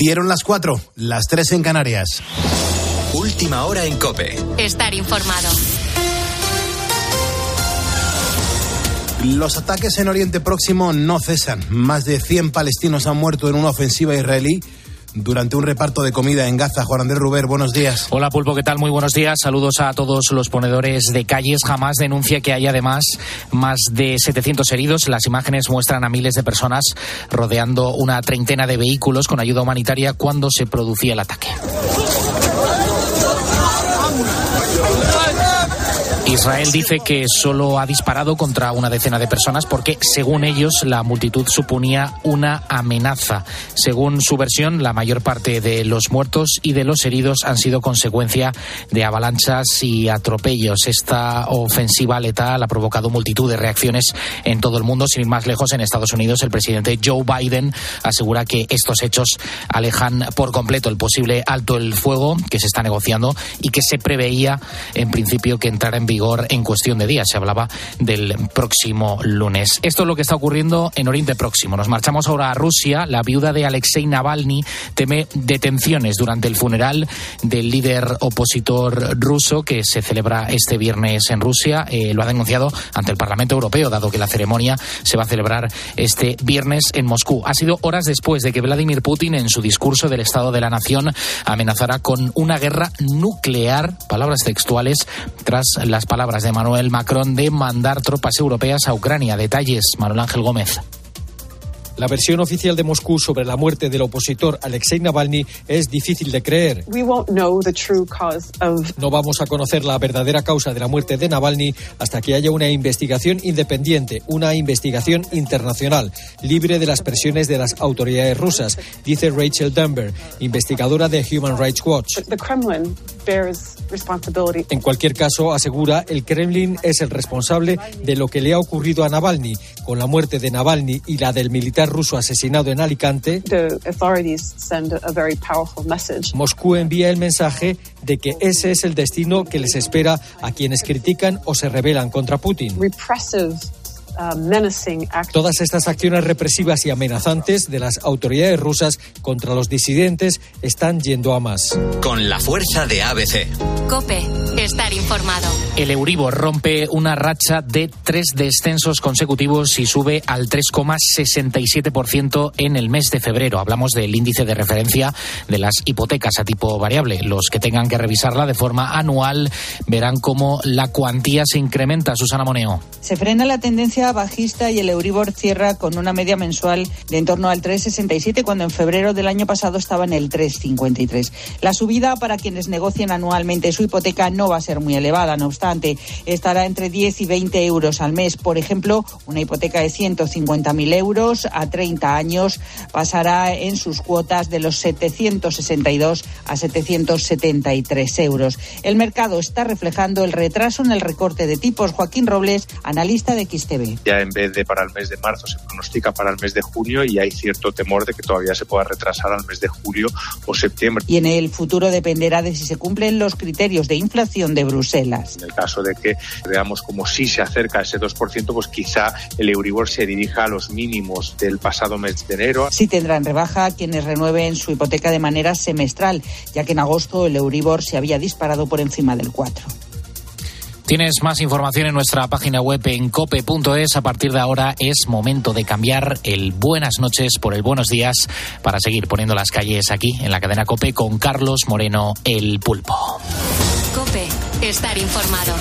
Dieron las cuatro, las tres en Canarias. Última hora en Cope. Estar informado. Los ataques en Oriente Próximo no cesan. Más de 100 palestinos han muerto en una ofensiva israelí durante un reparto de comida en Gaza. Juan Andrés Ruber, buenos días. Hola Pulpo, ¿qué tal? Muy buenos días. Saludos a todos los ponedores de calles. Jamás denuncia que hay además más de 700 heridos. Las imágenes muestran a miles de personas rodeando una treintena de vehículos con ayuda humanitaria cuando se producía el ataque. Israel dice que solo ha disparado contra una decena de personas porque, según ellos, la multitud suponía una amenaza. Según su versión, la mayor parte de los muertos y de los heridos han sido consecuencia de avalanchas y atropellos. Esta ofensiva letal ha provocado multitud de reacciones en todo el mundo. Sin ir más lejos, en Estados Unidos, el presidente Joe Biden asegura que estos hechos alejan por completo el posible alto el fuego que se está negociando y que se preveía, en principio, que entrara en vigor en cuestión de días. Se hablaba del próximo lunes. Esto es lo que está ocurriendo en Oriente Próximo. Nos marchamos ahora a Rusia. La viuda de Alexei Navalny teme detenciones durante el funeral del líder opositor ruso que se celebra este viernes en Rusia. Eh, lo ha denunciado ante el Parlamento Europeo, dado que la ceremonia se va a celebrar este viernes en Moscú. Ha sido horas después de que Vladimir Putin, en su discurso del Estado de la Nación, amenazara con una guerra nuclear, palabras textuales, tras las palabras de Manuel Macron de mandar tropas europeas a Ucrania. Detalles, Manuel Ángel Gómez. La versión oficial de Moscú sobre la muerte del opositor Alexei Navalny es difícil de creer. No vamos a conocer la verdadera causa de la muerte de Navalny hasta que haya una investigación independiente, una investigación internacional, libre de las presiones de las autoridades rusas, dice Rachel Dunbar, investigadora de Human Rights Watch. En cualquier caso, asegura, el Kremlin es el responsable de lo que le ha ocurrido a Navalny. Con la muerte de Navalny y la del militar ruso asesinado en Alicante, Moscú envía el mensaje de que ese es el destino que les espera a quienes critican o se rebelan contra Putin. Todas estas acciones represivas y amenazantes de las autoridades rusas contra los disidentes están yendo a más. Con la fuerza de ABC. Cope, estar informado. El Euribor rompe una racha de tres descensos consecutivos y sube al 3,67% en el mes de febrero. Hablamos del índice de referencia de las hipotecas a tipo variable. Los que tengan que revisarla de forma anual verán cómo la cuantía se incrementa. Susana Moneo. Se frena la tendencia bajista y el Euribor cierra con una media mensual de en torno al 3,67 cuando en febrero del año pasado estaba en el 3,53. La subida para quienes negocien anualmente su hipoteca no va a ser muy elevada, no obstante, estará entre 10 y 20 euros al mes. Por ejemplo, una hipoteca de 150.000 euros a 30 años pasará en sus cuotas de los 762 a 773 euros. El mercado está reflejando el retraso en el recorte de tipos. Joaquín Robles, analista de XTV ya en vez de para el mes de marzo se pronostica para el mes de junio y hay cierto temor de que todavía se pueda retrasar al mes de julio o septiembre. Y en el futuro dependerá de si se cumplen los criterios de inflación de Bruselas. En el caso de que veamos como si se acerca ese 2%, pues quizá el Euribor se dirija a los mínimos del pasado mes de enero. Sí tendrán rebaja quienes renueven su hipoteca de manera semestral, ya que en agosto el Euribor se había disparado por encima del 4. Tienes más información en nuestra página web en cope.es. A partir de ahora es momento de cambiar el buenas noches por el buenos días para seguir poniendo las calles aquí en la cadena Cope con Carlos Moreno el Pulpo. Cope, estar informado.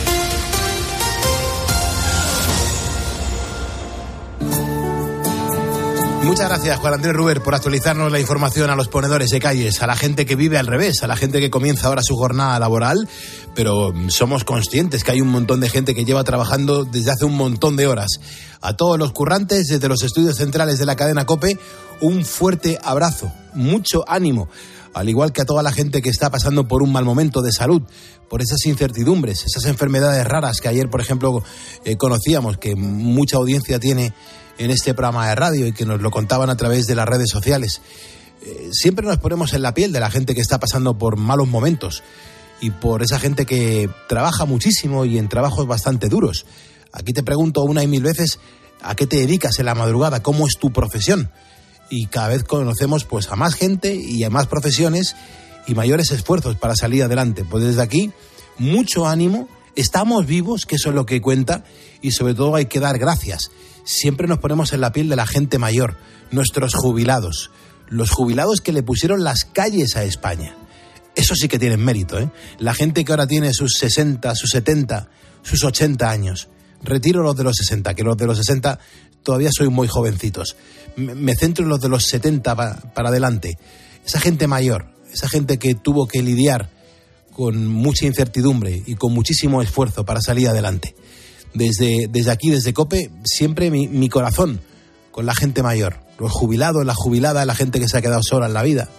Muchas gracias, Juan Andrés Ruber, por actualizarnos la información a los ponedores de calles, a la gente que vive al revés, a la gente que comienza ahora su jornada laboral, pero somos conscientes que hay un montón de gente que lleva trabajando desde hace un montón de horas. A todos los currantes desde los estudios centrales de la cadena COPE, un fuerte abrazo, mucho ánimo al igual que a toda la gente que está pasando por un mal momento de salud, por esas incertidumbres, esas enfermedades raras que ayer, por ejemplo, eh, conocíamos, que mucha audiencia tiene en este programa de radio y que nos lo contaban a través de las redes sociales. Eh, siempre nos ponemos en la piel de la gente que está pasando por malos momentos y por esa gente que trabaja muchísimo y en trabajos bastante duros. Aquí te pregunto una y mil veces, ¿a qué te dedicas en la madrugada? ¿Cómo es tu profesión? y cada vez conocemos pues a más gente y a más profesiones y mayores esfuerzos para salir adelante. Pues desde aquí, mucho ánimo, estamos vivos, que eso es lo que cuenta, y sobre todo hay que dar gracias. Siempre nos ponemos en la piel de la gente mayor, nuestros jubilados, los jubilados que le pusieron las calles a España. Eso sí que tienen mérito, ¿eh? La gente que ahora tiene sus 60, sus 70, sus 80 años. Retiro los de los 60, que los de los 60 todavía soy muy jovencitos. Me centro en los de los 70 para adelante. Esa gente mayor, esa gente que tuvo que lidiar con mucha incertidumbre y con muchísimo esfuerzo para salir adelante. Desde, desde aquí, desde COPE, siempre mi, mi corazón con la gente mayor, los jubilados, la jubilada, la gente que se ha quedado sola en la vida,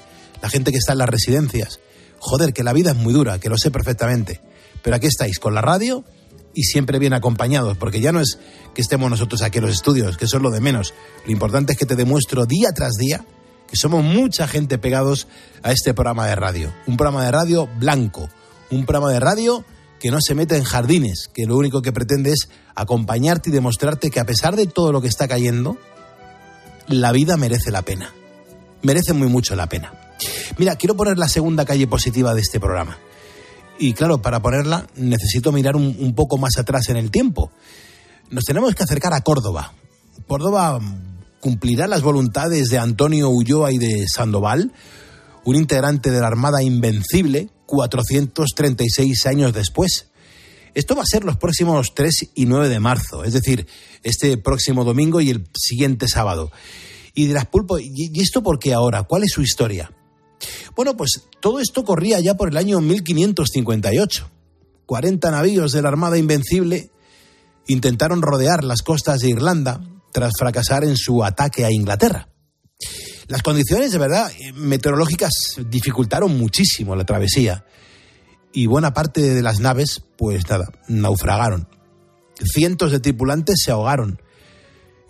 la gente que está en las residencias. Joder, que la vida es muy dura, que lo sé perfectamente. Pero aquí estáis, con la radio y siempre bien acompañados, porque ya no es que estemos nosotros aquí en los estudios, que eso es lo de menos. Lo importante es que te demuestro día tras día que somos mucha gente pegados a este programa de radio. Un programa de radio blanco, un programa de radio que no se mete en jardines, que lo único que pretende es acompañarte y demostrarte que a pesar de todo lo que está cayendo, la vida merece la pena. Merece muy mucho la pena. Mira, quiero poner la segunda calle positiva de este programa. Y claro, para ponerla necesito mirar un, un poco más atrás en el tiempo. Nos tenemos que acercar a Córdoba. Córdoba cumplirá las voluntades de Antonio Ulloa y de Sandoval, un integrante de la Armada Invencible, 436 años después. Esto va a ser los próximos 3 y 9 de marzo, es decir, este próximo domingo y el siguiente sábado. Y dirás, Pulpo, ¿y esto por qué ahora? ¿Cuál es su historia? Bueno, pues todo esto corría ya por el año 1558. 40 navíos de la Armada Invencible intentaron rodear las costas de Irlanda tras fracasar en su ataque a Inglaterra. Las condiciones de verdad meteorológicas dificultaron muchísimo la travesía y buena parte de las naves, pues nada, naufragaron. Cientos de tripulantes se ahogaron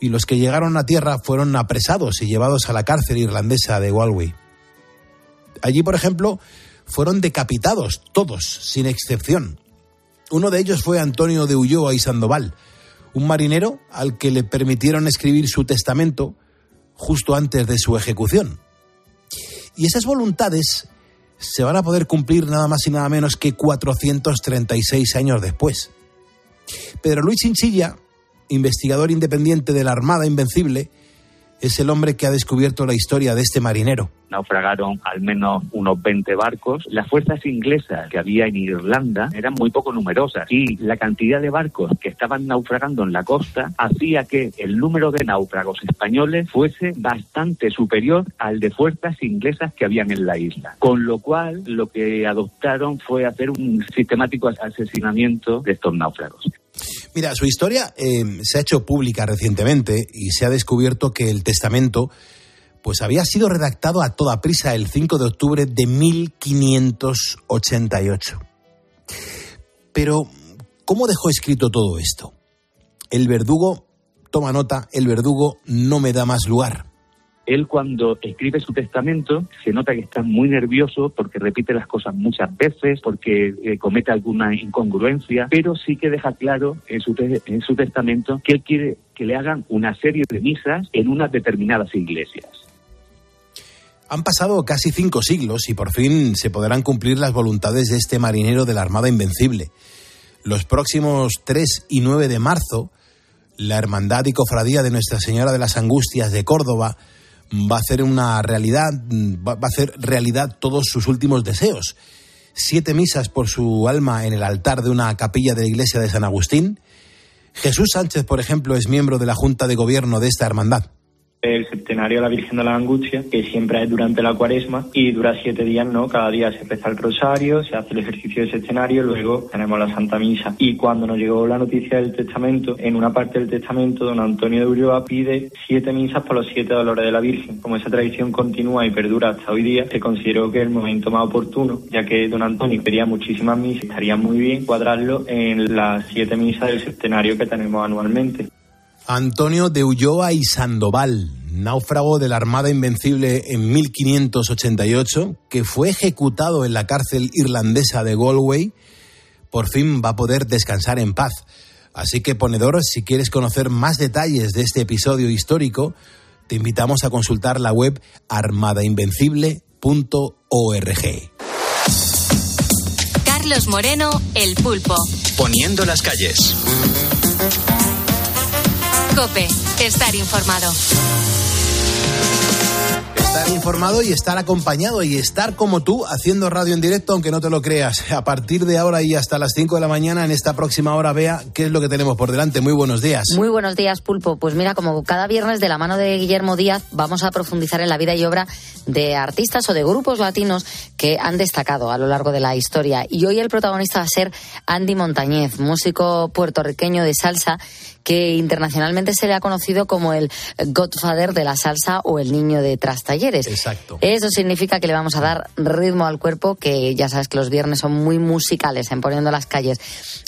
y los que llegaron a tierra fueron apresados y llevados a la cárcel irlandesa de Galway. Allí, por ejemplo, fueron decapitados todos, sin excepción. Uno de ellos fue Antonio de Ulloa y Sandoval, un marinero al que le permitieron escribir su testamento justo antes de su ejecución. Y esas voluntades se van a poder cumplir nada más y nada menos que 436 años después. Pedro Luis Chinchilla, investigador independiente de la Armada Invencible, es el hombre que ha descubierto la historia de este marinero. Naufragaron al menos unos 20 barcos. Las fuerzas inglesas que había en Irlanda eran muy poco numerosas y la cantidad de barcos que estaban naufragando en la costa hacía que el número de náufragos españoles fuese bastante superior al de fuerzas inglesas que habían en la isla. Con lo cual, lo que adoptaron fue hacer un sistemático asesinamiento de estos náufragos. Mira, su historia eh, se ha hecho pública recientemente y se ha descubierto que el testamento pues había sido redactado a toda prisa el 5 de octubre de 1588. Pero, ¿cómo dejó escrito todo esto? El verdugo, toma nota, el verdugo no me da más lugar él cuando escribe su testamento se nota que está muy nervioso porque repite las cosas muchas veces, porque eh, comete alguna incongruencia, pero sí que deja claro en su, en su testamento que él quiere que le hagan una serie de misas en unas determinadas iglesias. Han pasado casi cinco siglos y por fin se podrán cumplir las voluntades de este marinero de la Armada Invencible. Los próximos 3 y 9 de marzo, la Hermandad y Cofradía de Nuestra Señora de las Angustias de Córdoba va a hacer una realidad, va a hacer realidad todos sus últimos deseos. Siete misas por su alma en el altar de una capilla de la iglesia de San Agustín. Jesús Sánchez, por ejemplo, es miembro de la Junta de Gobierno de esta hermandad el septenario de la Virgen de la Angustia, que siempre es durante la cuaresma y dura siete días, ¿no? Cada día se reza el rosario, se hace el ejercicio de septenario, luego tenemos la Santa Misa. Y cuando nos llegó la noticia del testamento, en una parte del testamento, don Antonio de Ulloa pide siete misas por los siete dolores de la Virgen. Como esa tradición continúa y perdura hasta hoy día, se consideró que el momento más oportuno, ya que don Antonio pedía muchísimas misas, estaría muy bien cuadrarlo en las siete misas del septenario que tenemos anualmente. Antonio de Ulloa y Sandoval, náufrago de la Armada Invencible en 1588, que fue ejecutado en la cárcel irlandesa de Galway, por fin va a poder descansar en paz. Así que, ponedor, si quieres conocer más detalles de este episodio histórico, te invitamos a consultar la web armadainvencible.org. Carlos Moreno, El Pulpo. Poniendo las calles. Cope, estar informado estar informado y estar acompañado y estar como tú haciendo radio en directo, aunque no te lo creas. A partir de ahora y hasta las 5 de la mañana, en esta próxima hora, vea qué es lo que tenemos por delante. Muy buenos días. Muy buenos días, Pulpo. Pues mira, como cada viernes de la mano de Guillermo Díaz, vamos a profundizar en la vida y obra de artistas o de grupos latinos que han destacado a lo largo de la historia. Y hoy el protagonista va a ser Andy Montañez, músico puertorriqueño de salsa que internacionalmente se le ha conocido como el Godfather de la salsa o el niño de trastalleres. Exacto. Eso significa que le vamos a dar ritmo al cuerpo, que ya sabes que los viernes son muy musicales en poniendo las calles.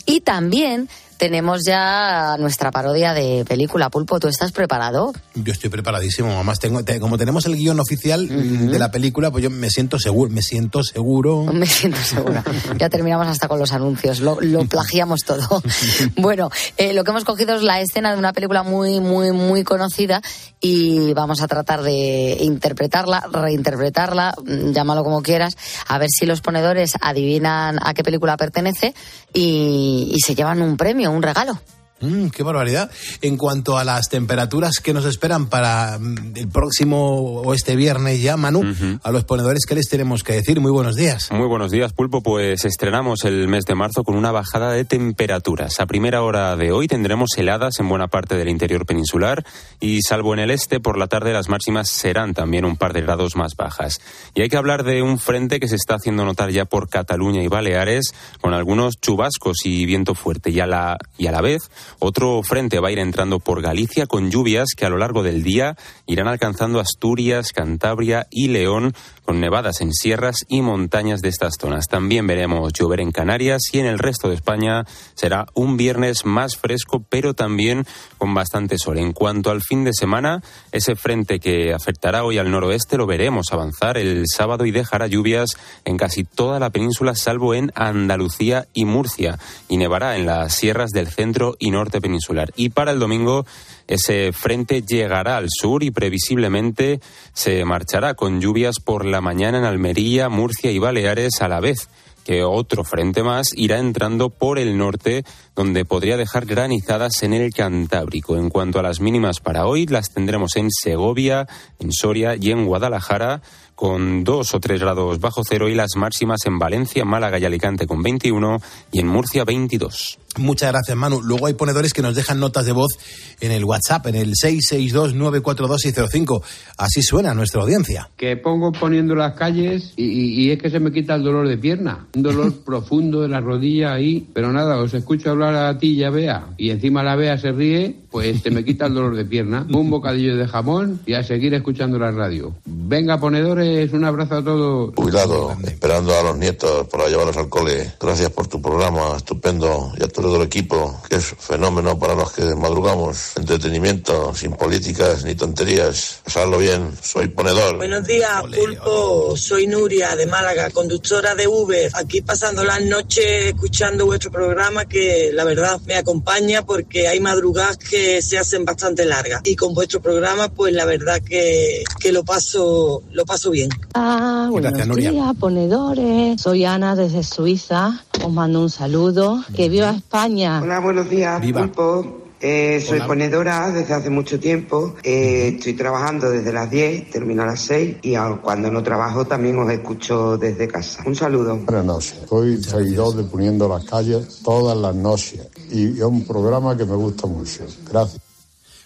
Y también tenemos ya nuestra parodia de película. Pulpo, ¿tú estás preparado? Yo estoy preparadísimo. Además, tengo, como tenemos el guion oficial de la película, pues yo me siento seguro. Me siento seguro. Me siento seguro. ya terminamos hasta con los anuncios. Lo, plagiamos todo. bueno, eh, lo que hemos cogido es la escena de una película muy, muy, muy conocida y vamos a tratar de interpretarla, reinterpretarla, mm, llámalo como quieras, a ver si los ponedores adivinan a qué película pertenece y se llevan un premio un regalo. Mm, ¡Qué barbaridad! En cuanto a las temperaturas que nos esperan para mm, el próximo o este viernes ya, Manu, a los ponedores, ¿qué les tenemos que decir? Muy buenos días. Muy buenos días, Pulpo. Pues estrenamos el mes de marzo con una bajada de temperaturas. A primera hora de hoy tendremos heladas en buena parte del interior peninsular y, salvo en el este, por la tarde las máximas serán también un par de grados más bajas. Y hay que hablar de un frente que se está haciendo notar ya por Cataluña y Baleares, con algunos chubascos y viento fuerte. Y a la, y a la vez, otro frente va a ir entrando por Galicia con lluvias que a lo largo del día irán alcanzando Asturias, Cantabria y León con nevadas en sierras y montañas de estas zonas. También veremos llover en Canarias y en el resto de España será un viernes más fresco, pero también con bastante sol. En cuanto al fin de semana, ese frente que afectará hoy al noroeste lo veremos avanzar el sábado y dejará lluvias en casi toda la península, salvo en Andalucía y Murcia, y nevará en las sierras del centro y norte peninsular. Y para el domingo, ese frente llegará al sur y previsiblemente se marchará con lluvias por la mañana en Almería, Murcia y Baleares a la vez que otro frente más irá entrando por el norte, donde podría dejar granizadas en el Cantábrico. En cuanto a las mínimas para hoy, las tendremos en Segovia, en Soria y en Guadalajara, con 2 o 3 grados bajo cero, y las máximas en Valencia, Málaga y Alicante con 21 y en Murcia 22. Muchas gracias, Manu. Luego hay ponedores que nos dejan notas de voz en el WhatsApp, en el 662-942-605. Así suena nuestra audiencia. Que pongo poniendo las calles y, es que se me quita el dolor de pierna. Un dolor profundo de la rodilla ahí. Pero nada, os escucho hablar a ti y a Bea. Y encima la Bea se ríe, pues se me quita el dolor de pierna. Un bocadillo de jamón y a seguir escuchando la radio. Venga, ponedores, un abrazo a todos. Cuidado, esperando a los nietos para llevarlos al cole. Gracias por tu programa, estupendo. Y a todo el equipo, que es fenómeno para los que madrugamos. Entretenimiento, sin políticas ni tonterías. Pasadlo bien, soy ponedor. Buenos días, Pulpo. Soy Nuria de Málaga, conductora de Uber. Aquí pasando las noches escuchando vuestro programa que la verdad me acompaña porque hay madrugadas que se hacen bastante largas. Y con vuestro programa, pues la verdad que, que lo paso lo paso bien. Ah, buenos días, ponedores. Soy Ana desde Suiza. Os mando un saludo. Que viva España. Hola, buenos días, Pulpo. Eh, soy ponedora desde hace mucho tiempo. Eh, estoy trabajando desde las 10, termino a las 6 y cuando no trabajo también os escucho desde casa. Un saludo. Buenas noches. Soy seguidor de Poniendo las Calles todas las noches y es un programa que me gusta mucho. Gracias.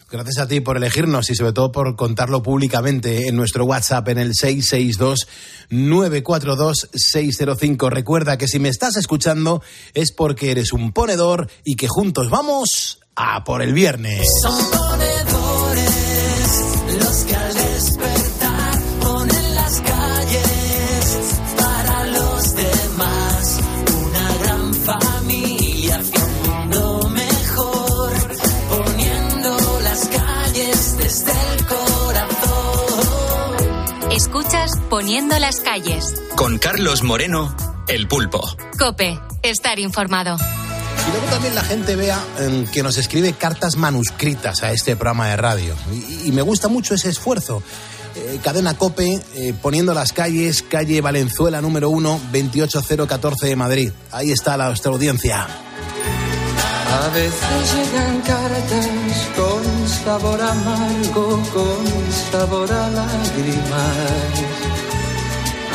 Gracias a ti por elegirnos y sobre todo por contarlo públicamente en nuestro WhatsApp en el 662-942-605. Recuerda que si me estás escuchando es porque eres un ponedor y que juntos vamos a por el viernes. Son ponedores los que Poniendo las calles. Con Carlos Moreno, El Pulpo. Cope, estar informado. Y luego también la gente vea em, que nos escribe cartas manuscritas a este programa de radio. Y, y me gusta mucho ese esfuerzo. Eh, cadena Cope, eh, poniendo las calles, calle Valenzuela número 1, 28014 de Madrid. Ahí está la, nuestra audiencia. A veces llegan cartas con sabor amargo, con sabor a lágrimas.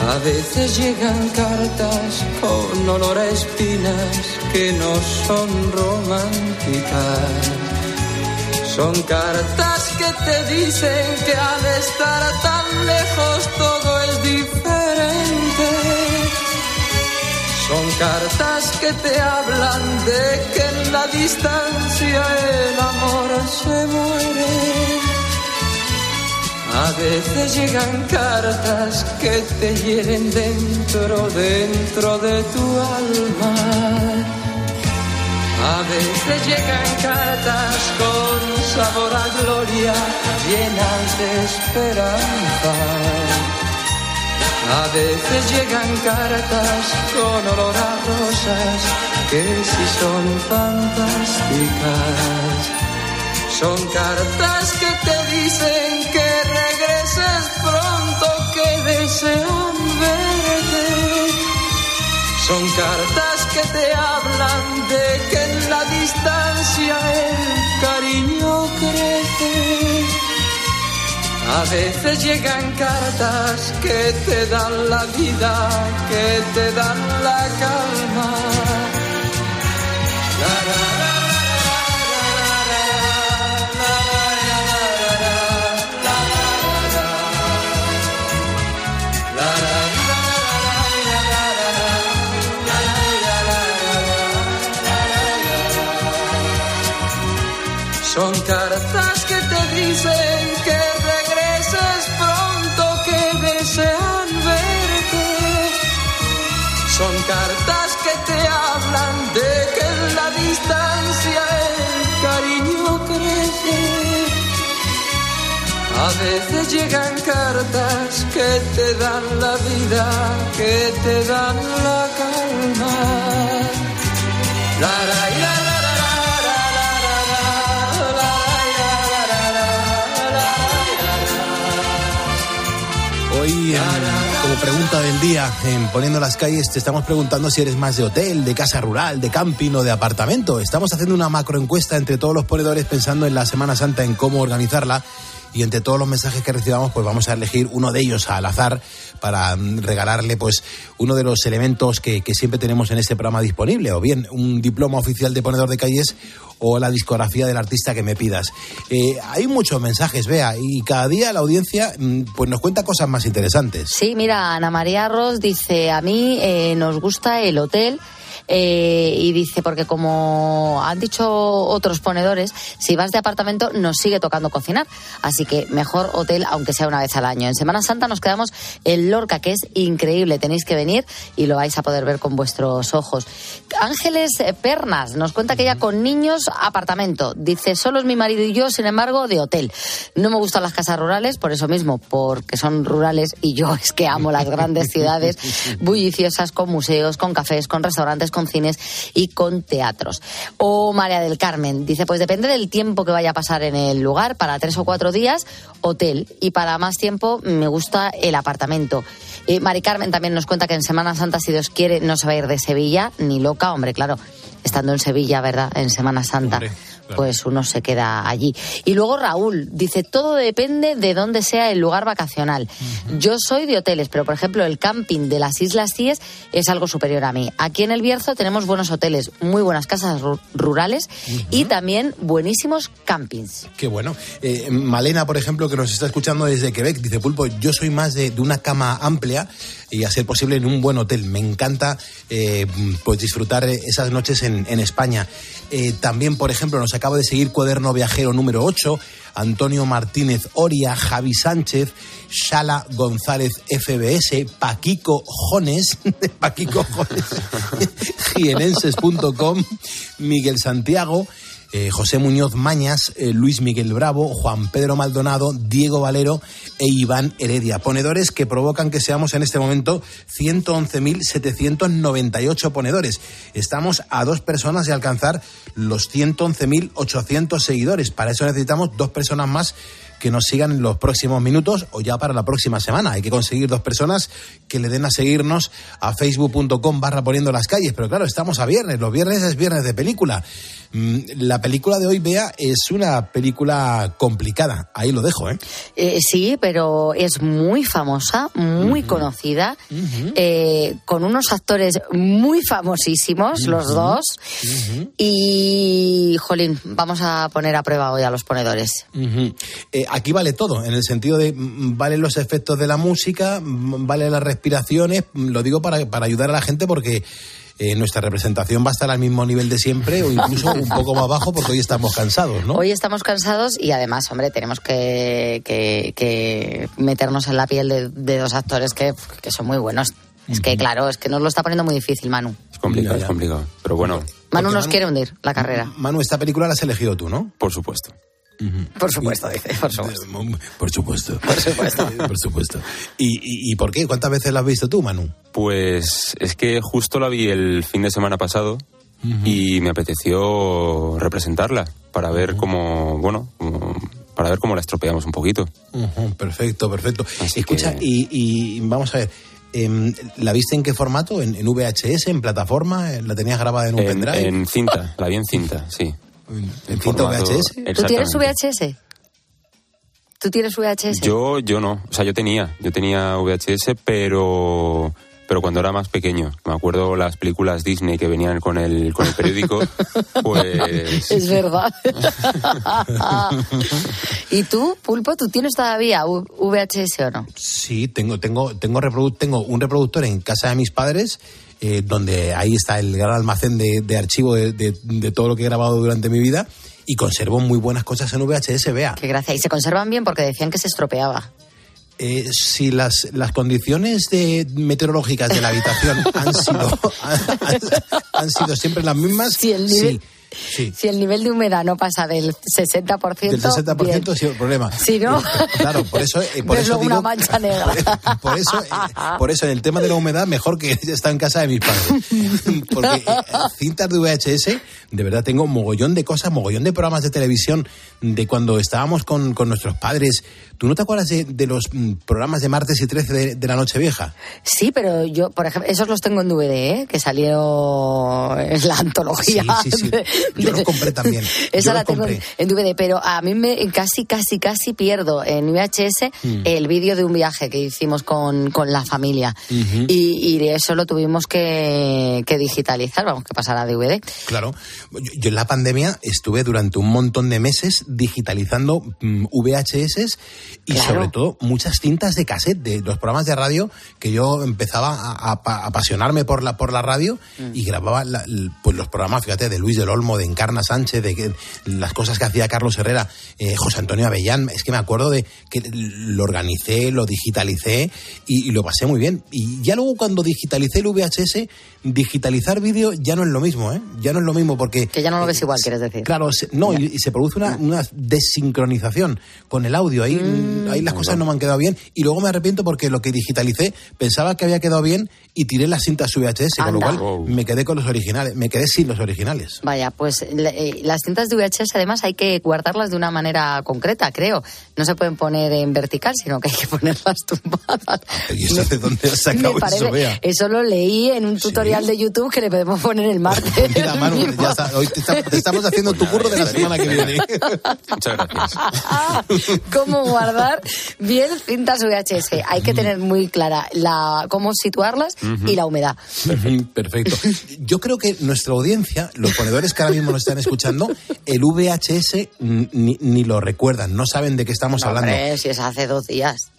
A veces llegan cartas con olor a espinas que no son románticas. Son cartas que te dicen que al estar tan lejos todo es diferente. Son cartas que te hablan de que en la distancia el amor se muere. A veces llegan cartas que te hieren dentro, dentro de tu alma. A veces llegan cartas con sabor a gloria, llenas de esperanza. A veces llegan cartas con olor a rosas que si son fantásticas. Son cartas que te dicen que regreses pronto, que desean verte. Son cartas que te hablan de que en la distancia el cariño crece. A veces llegan cartas que te dan la vida, que te dan la calma. Son cartas que te dicen que regreses pronto, que desean verte. Son cartas que te hablan de que en la distancia el cariño crece. A veces llegan cartas que te dan la vida, que te dan la calma. La, la, la, Como pregunta del día, en Poniendo las calles, te estamos preguntando si eres más de hotel, de casa rural, de camping o de apartamento. Estamos haciendo una macroencuesta entre todos los ponedores pensando en la Semana Santa, en cómo organizarla. Y entre todos los mensajes que recibamos, pues vamos a elegir uno de ellos al azar para mm, regalarle pues uno de los elementos que, que siempre tenemos en este programa disponible, o bien un diploma oficial de ponedor de calles o la discografía del artista que me pidas. Eh, hay muchos mensajes, vea, y cada día la audiencia mm, pues nos cuenta cosas más interesantes. Sí, mira, Ana María Ross dice, a mí eh, nos gusta el hotel. Eh, y dice, porque como han dicho otros ponedores, si vas de apartamento nos sigue tocando cocinar. Así que mejor hotel, aunque sea una vez al año. En Semana Santa nos quedamos en Lorca, que es increíble. Tenéis que venir y lo vais a poder ver con vuestros ojos. Ángeles eh, Pernas nos cuenta que ella con niños, apartamento. Dice, solo es mi marido y yo, sin embargo, de hotel. No me gustan las casas rurales, por eso mismo, porque son rurales y yo es que amo las grandes ciudades bulliciosas con museos, con cafés, con restaurantes, con cines y con teatros. O María del Carmen dice, pues depende del tiempo que vaya a pasar en el lugar, para tres o cuatro días, hotel, y para más tiempo me gusta el apartamento. Eh, Mari Carmen también nos cuenta que en Semana Santa, si Dios quiere, no se va a ir de Sevilla, ni loca, hombre, claro, estando en Sevilla, ¿verdad? En Semana Santa. Pues uno se queda allí. Y luego Raúl dice, todo depende de dónde sea el lugar vacacional. Yo soy de hoteles, pero por ejemplo el camping de las Islas Cíes es algo superior a mí. Aquí en el Bierzo tenemos buenos hoteles, muy buenas casas ru- rurales y también buenísimos campings. Qué bueno. Eh, Malena, por ejemplo, que nos está escuchando desde Quebec, dice, Pulpo, yo soy más de, de una cama amplia y a ser posible en un buen hotel. Me encanta eh, pues disfrutar esas noches en, España. Eh, también, por ejemplo, nos acaba de seguir Cuaderno Viajero número 8, Antonio Martínez Oria, Javi Sánchez, Shala González FBS, Paquico Jones, Paquico Jones, jienenses.com, Miguel Santiago, eh, José Muñoz Mañas, eh, Luis Miguel Bravo, Juan Pedro Maldonado, Diego Valero e Iván Heredia. Ponedores que provocan que seamos en este momento 111.798 ponedores. Estamos a dos personas de alcanzar los 111.800 seguidores. Para eso necesitamos dos personas más que nos sigan en los próximos minutos o ya para la próxima semana. Hay que conseguir dos personas que le den a seguirnos a facebook.com barra poniendo las calles. Pero claro, estamos a viernes. Los viernes es viernes de película. Mm, la película de hoy, Bea, es una película complicada. Ahí lo dejo, ¿eh? eh sí, pero es muy famosa, muy conocida, eh, con unos actores muy famosísimos, los dos. Y, jolín, vamos a poner a prueba hoy a los ponedores. Eh, aquí vale todo, en el sentido de mm, valen los efectos de la música, mm, vale las respiraciones, lo digo para, para ayudar a la gente porque eh, nuestra representación va a estar al mismo nivel de siempre o incluso un poco más bajo porque hoy estamos cansados, ¿no? Hoy estamos cansados y además, hombre, tenemos que, que, meternos en la piel de, dos actores que, son muy buenos. Es que, claro, es que nos lo está poniendo muy difícil, Manu. Es complicado, es complicado. Pero bueno. Manu nos quiere hundir la carrera. Manu, esta película la has elegido tú, ¿no? Por supuesto. Por supuesto, dice, por supuesto. Por supuesto. Por supuesto. por supuesto. ¿Y, por qué? ¿Cuántas veces la has visto tú, Manu? Pues es que justo la vi el fin de semana pasado y me apeteció representarla para ver cómo, bueno, para ver cómo la estropeamos un poquito. perfecto, perfecto. Escucha, y, vamos a ver. Em, ¿La viste en qué formato? ¿En, VHS? ¿En plataforma? ¿La tenías grabada en un pendrive? En cinta, la vi en cinta, sí. ¿En VHS? ¿Tú tienes VHS? ¿Tú tienes VHS? Yo, yo no. O sea, yo tenía. Yo tenía VHS, pero pero cuando era más pequeño. Me acuerdo las películas Disney que venían con el, con el periódico, pues... Es verdad. ¿Y tú, Pulpo, tú tienes todavía VHS o no? Sí, tengo, tengo, tengo, tengo un reproductor en casa de mis padres eh, donde ahí está el gran almacén de, de archivo de, de, todo lo que he grabado durante mi vida y conservo muy buenas cosas en VHS, vea. Qué gracia. Y se conservan bien porque decían que se estropeaba. Eh, si las, las condiciones de, meteorológicas de la habitación han sido, han, sido siempre las mismas, sí, si el nivel de humedad no pasa del 60%. Del 60% sí, el problema. Si no. Claro, por eso. Eh, por eso una mancha negra. Por, eso, eh, por eso, en el tema de la humedad, mejor que está en casa de mis padres. Porque eh, cintas de VHS, de verdad tengo mogollón de cosas, mogollón de programas de televisión de cuando estábamos con, con nuestros padres. ¿Tú no te acuerdas de, de los mm, programas de martes y 13 de, de, la noche vieja? Sí, pero yo, por ejemplo, esos los tengo en DVD, ¿eh? que salió en la antología. Sí, sí, sí. Yo los compré también. Esa la tengo en DVD, pero a mí me casi, casi, casi pierdo en VHS mm. el vídeo de un viaje que hicimos con, con la familia. y, y, eso lo tuvimos que, que, digitalizar, vamos, que pasar a DVD. Claro. Yo, en la pandemia estuve durante un montón de meses digitalizando mm, VHS y sobre todo muchas cintas de cassette de los programas de radio que yo empezaba a, apasionarme por la, por la radio mm. y grababa pues los programas, fíjate, de Luis del Olmo de Encarna Sánchez, de que, las cosas que hacía Carlos Herrera, eh, José Antonio Avellán, es que me acuerdo de que lo organicé, lo digitalicé y, lo pasé muy bien. Y ya luego cuando digitalicé el VHS, digitalizar vídeo ya no es lo mismo, ¿eh? Ya no es lo mismo porque... Que ya no lo ves igual, quieres decir. Claro, no, y, se produce una, una, desincronización con el audio. Ahí, mm. Ahí las cosas no me han quedado bien y luego me arrepiento porque lo que digitalicé pensaba que había quedado bien y tiré las cintas VHS, con lo cual me quedé con los originales, me quedé sin los originales. Vaya, pues eh, las cintas de VHS además hay que guardarlas de una manera concreta, creo. No se pueden poner en vertical, sino que hay que ponerlas tumbadas. ¿Y eso de dónde has sacado eso, Eso lo leí en un tutorial de YouTube que le podemos poner el martes. Mira, Manu, ya está. Hoy te, estamos haciendo tu curro de la semana que viene. Muchas gracias. ¿Cómo guardar bien cintas VHS? Hay que tener muy clara la cómo situarlas y la humedad. Perfecto. Yo creo que nuestra audiencia, los ponedores que ahora mismo nos están escuchando, el VHS ni, lo recuerdan, no saben de qué estamos hablando. si es hace dos días.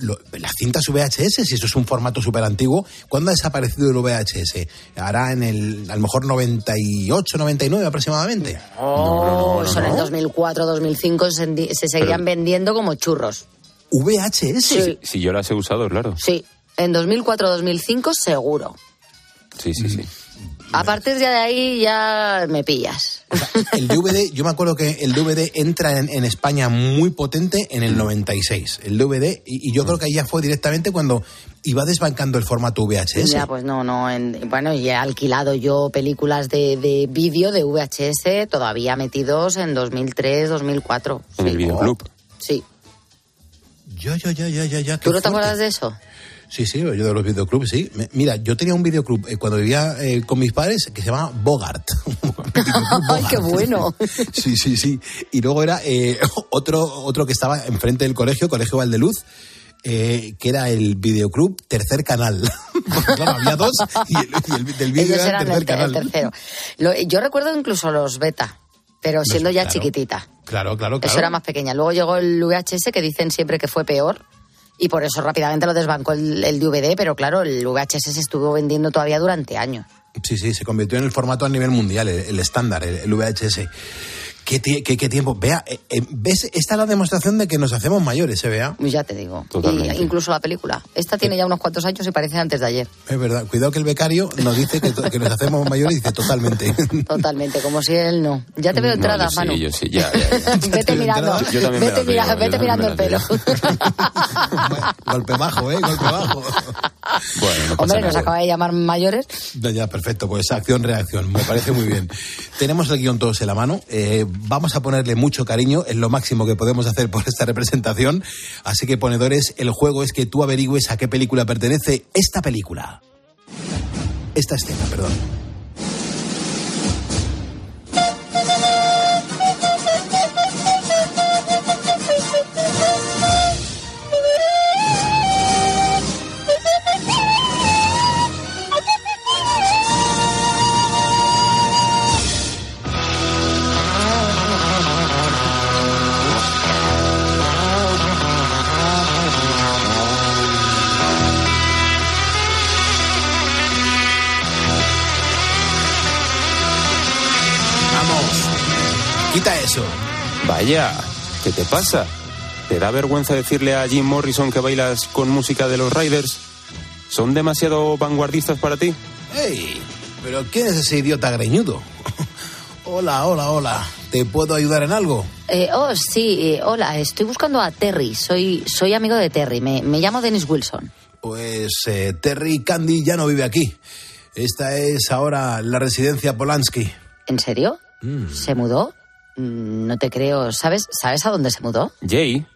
Las cintas VHS, si eso es un formato súper antiguo, ¿cuándo ha desaparecido el VHS? ¿Hará en el, a lo mejor 98, 99 aproximadamente? Oh, son en 2004, 2005 se, se seguían vendiendo como churros. ¿VHS? Sí. Si yo las he usado, claro. Sí, en 2004-2005 seguro. Sí, sí, sí. A partir de ahí ya me pillas. El DVD, yo me acuerdo que el DVD entra en, España muy potente en el 96, el DVD, y, yo creo que ahí ya fue directamente cuando iba desbancando el formato VHS. Ya, pues no, no. bueno, y he alquilado yo películas de, de vídeo de VHS todavía metidos en 2003, 2004. En el videoclub. Sí. Ya, ya, ya, ya, ya. ¿Tú no te acuerdas de eso? Sí, sí, yo de los videoclubs, sí. Mira, yo tenía un videoclub eh, cuando vivía eh, con mis padres que se llamaba Bogart. ¡Ay, qué bueno! sí, sí, sí. Y luego era eh, otro, otro que estaba enfrente del colegio, Colegio Valdeluz, eh, que era el videoclub Tercer Canal. claro, había dos y el, del vídeo era el Tercer Canal. tercero. yo recuerdo incluso los beta pero siendo ya chiquitita. Claro, claro, claro. Eso era más pequeña. Luego llegó el VHS, que dicen siempre que fue peor y por eso rápidamente lo desbancó el, el, DVD, pero claro, el VHS se estuvo vendiendo todavía durante años. Sí, sí, se convirtió en el formato a nivel mundial, el, estándar, el, VHS. ¿Qué, qué, tiempo? Vea, eh, eh, ¿ves? Esta es la demostración de que nos hacemos mayores, ¿eh, Vea? Ya te digo. incluso la película. Esta tiene ya unos cuantos años y parece antes de ayer. Es verdad. Cuidado que el becario nos dice que, nos hacemos mayores y dice totalmente. Totalmente, como si él no. Ya te veo entrada, Manu. Sí, yo sí, ya, ya, vete mirando. vete, vete mirando el pelo. Golpe bajo, ¿eh? Golpe bajo. Bueno, Hombre, nos acaba de llamar mayores. Ya, perfecto. Pues acción-reacción. Me parece muy bien. Tenemos el guion todos en la mano. Eh, vamos a ponerle mucho cariño, es lo máximo que podemos hacer por esta representación. Así que, ponedores, el juego es que tú averigües a qué película pertenece esta película. Esta escena, perdón. Vaya, ¿qué te pasa? ¿Te da vergüenza decirle a Jim Morrison que bailas con música de los Riders? ¿Son demasiado vanguardistas para ti? ¡Ey! ¿Pero quién es ese idiota greñudo? hola, hola, hola. ¿Te puedo ayudar en algo? Eh, oh, sí, eh, hola. Estoy buscando a Terry. Soy, soy amigo de Terry. Me, llamo Dennis Wilson. Pues eh, Terry Candy ya no vive aquí. Esta es ahora la residencia Polanski. ¿En serio? Mm. ¿Se mudó? Mm, no te creo. ¿Sabes, ¿sabes a dónde se mudó? Jay.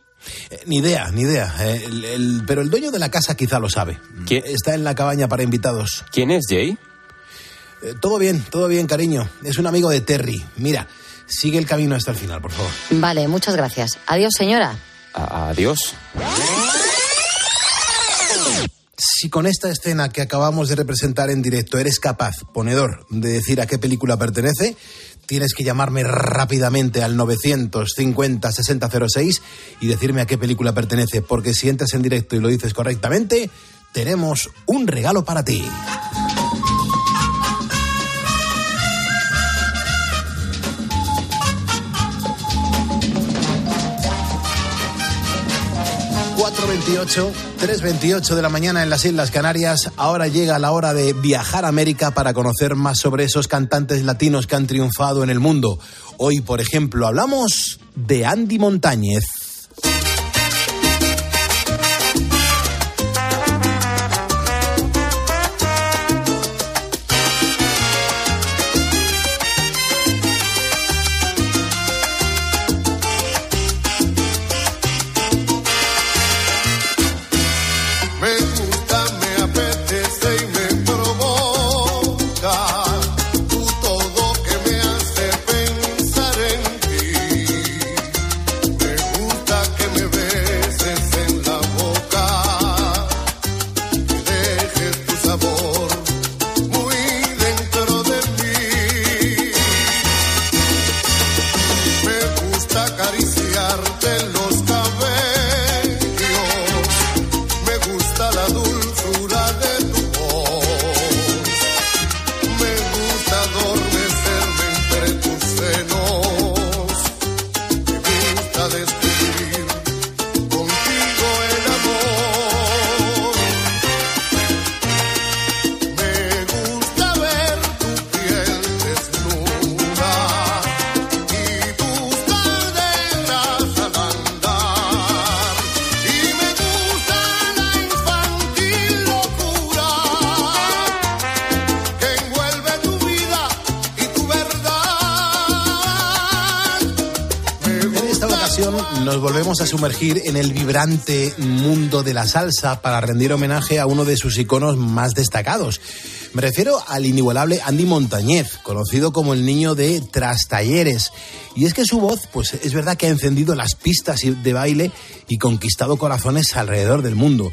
Eh, ni idea, ni idea. Eh, pero el dueño de la casa quizá lo sabe. ¿Quién? Está en la cabaña para invitados. ¿Quién es Jay? Eh, todo bien, todo bien, cariño. Es un amigo de Terry. Mira, sigue el camino hasta el final, por favor. Vale, muchas gracias. Adiós, señora. adiós. Si con esta escena que acabamos de representar en directo eres capaz, ponedor, de decir a qué película pertenece, tienes que llamarme rápidamente al 950 6006 y decirme a qué película pertenece, porque si entras en directo y lo dices correctamente, tenemos un regalo para ti. 4.28, 3.28 de la mañana en las Islas Canarias. Ahora llega la hora de viajar a América para conocer más sobre esos cantantes latinos que han triunfado en el mundo. Hoy, por ejemplo, hablamos de Andy Montañez. En el vibrante mundo de la salsa para rendir homenaje a uno de sus iconos más destacados. Me refiero al inigualable Andy Montañez, conocido como el niño de Trastalleres. Y es que su voz, pues es verdad que ha encendido las pistas de baile y conquistado corazones alrededor del mundo.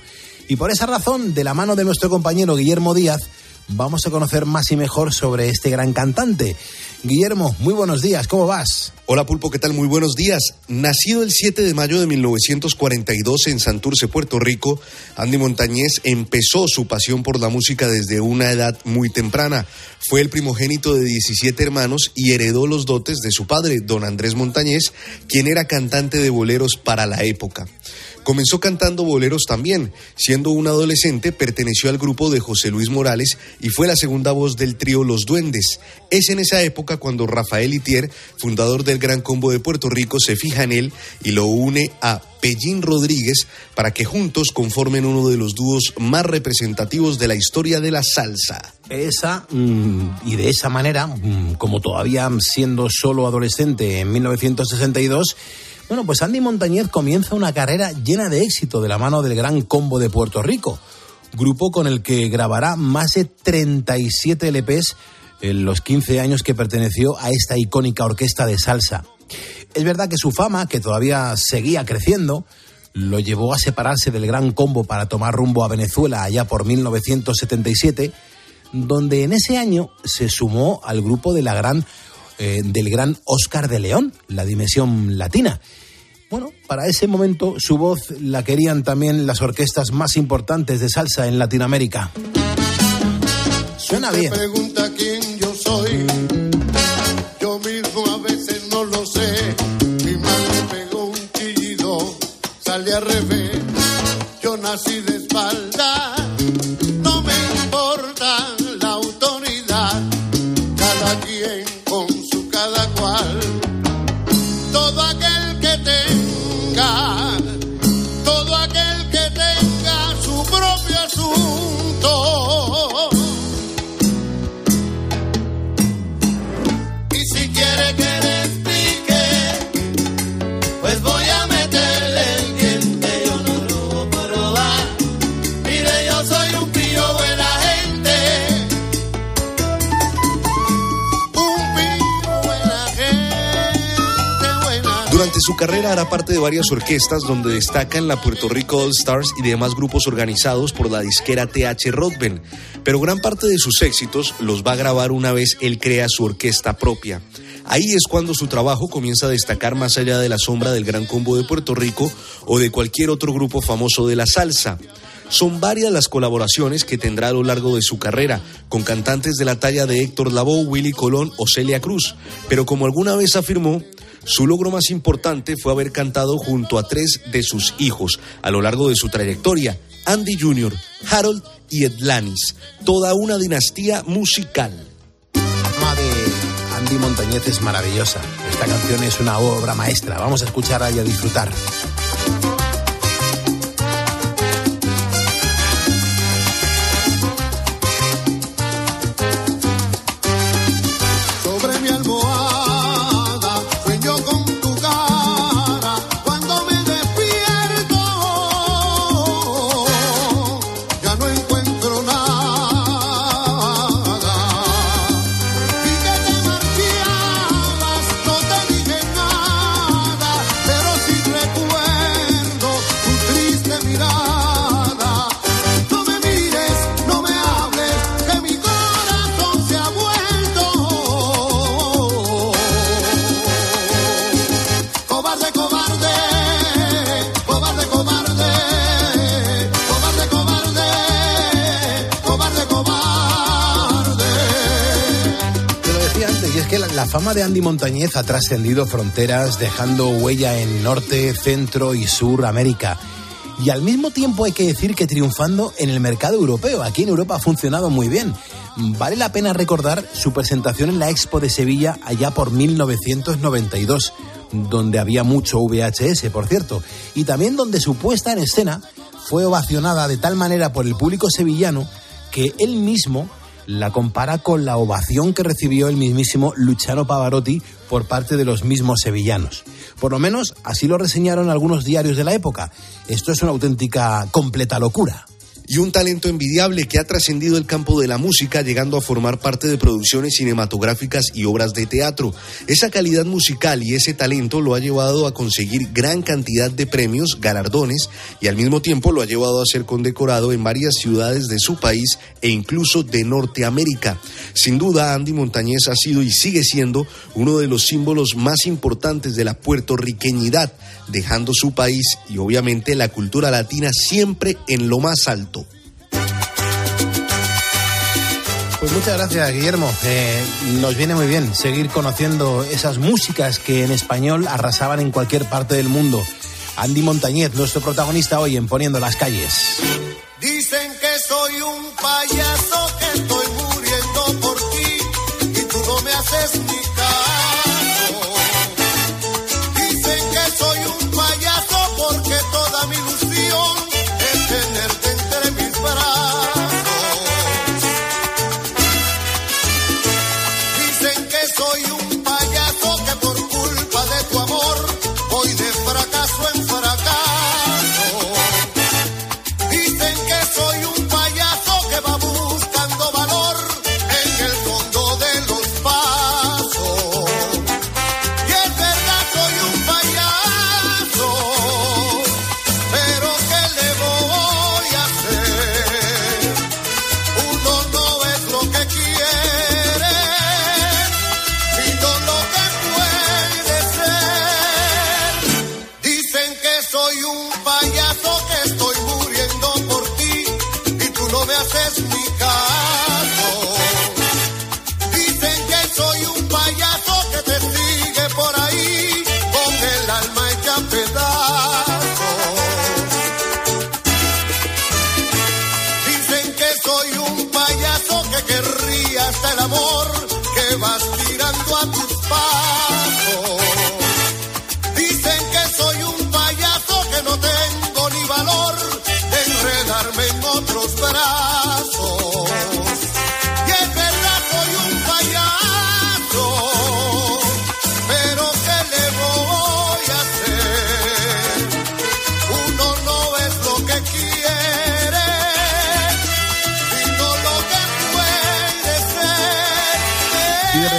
Y por esa razón, de la mano de nuestro compañero Guillermo Díaz, vamos a conocer más y mejor sobre este gran cantante. Guillermo, muy buenos días, ¿cómo vas? Hola Pulpo, ¿qué tal? Muy buenos días. Nacido el 7 de mayo de 1942 en Santurce, Puerto Rico, Andy Montañez empezó su pasión por la música desde una edad muy temprana. Fue el primogénito de 17 hermanos y heredó los dotes de su padre, don Andrés Montañez, quien era cantante de boleros para la época. Comenzó cantando boleros también. Siendo un adolescente, perteneció al grupo de José Luis Morales y fue la segunda voz del trío Los Duendes. Es en esa época cuando Rafael Itier, fundador del Gran Combo de Puerto Rico, se fija en él y lo une a Pellín Rodríguez para que juntos conformen uno de los dúos más representativos de la historia de la salsa. Esa, mm, y de esa manera, mm, como todavía siendo solo adolescente en 1962, bueno, pues Andy Montañez comienza una carrera llena de éxito de la mano del Gran Combo de Puerto Rico, grupo con el que grabará más de 37 LPs en los 15 años que perteneció a esta icónica orquesta de salsa. Es verdad que su fama, que todavía seguía creciendo, lo llevó a separarse del Gran Combo para tomar rumbo a Venezuela allá por 1977, donde en ese año se sumó al grupo de la gran eh, del gran Oscar de León, la dimensión latina. Bueno, para ese momento su voz la querían también las orquestas más importantes de salsa en Latinoamérica. Suena bien. pregunta quién yo soy. Yo mismo a veces no lo sé. Mi madre pegó un chillido, sale al revés. Yo nací de varias orquestas donde destacan la Puerto Rico All Stars y demás grupos organizados por la disquera TH Rodben, pero gran parte de sus éxitos los va a grabar una vez él crea su orquesta propia. Ahí es cuando su trabajo comienza a destacar más allá de la sombra del Gran Combo de Puerto Rico o de cualquier otro grupo famoso de la salsa. Son varias las colaboraciones que tendrá a lo largo de su carrera, con cantantes de la talla de Héctor Lavoe, Willy Colón o Celia Cruz, pero como alguna vez afirmó, su logro más importante fue haber cantado junto a tres de sus hijos a lo largo de su trayectoria, Andy Jr., Harold y Edlanis, toda una dinastía musical. de Andy Montañez es maravillosa. Esta canción es una obra maestra. Vamos a escucharla y a disfrutar. Fama de Andy Montañez ha trascendido fronteras, dejando huella en Norte, Centro y Sur América. Y al mismo tiempo hay que decir que triunfando en el mercado europeo. Aquí en Europa ha funcionado muy bien. Vale la pena recordar su presentación en la Expo de Sevilla allá por 1992, donde había mucho VHS, por cierto, y también donde su puesta en escena fue ovacionada de tal manera por el público sevillano que él mismo la compara con la ovación que recibió el mismísimo Luciano Pavarotti por parte de los mismos sevillanos. Por lo menos así lo reseñaron algunos diarios de la época. Esto es una auténtica completa locura y un talento envidiable que ha trascendido el campo de la música, llegando a formar parte de producciones cinematográficas y obras de teatro. Esa calidad musical y ese talento lo ha llevado a conseguir gran cantidad de premios, galardones, y al mismo tiempo lo ha llevado a ser condecorado en varias ciudades de su país e incluso de Norteamérica. Sin duda, Andy Montañez ha sido y sigue siendo uno de los símbolos más importantes de la puertorriqueñidad, dejando su país y obviamente la cultura latina siempre en lo más alto. Pues muchas gracias, Guillermo. Eh, nos viene muy bien seguir conociendo esas músicas que en español arrasaban en cualquier parte del mundo. Andy Montañez, nuestro protagonista hoy en Poniendo las calles. Dicen que soy un payaso,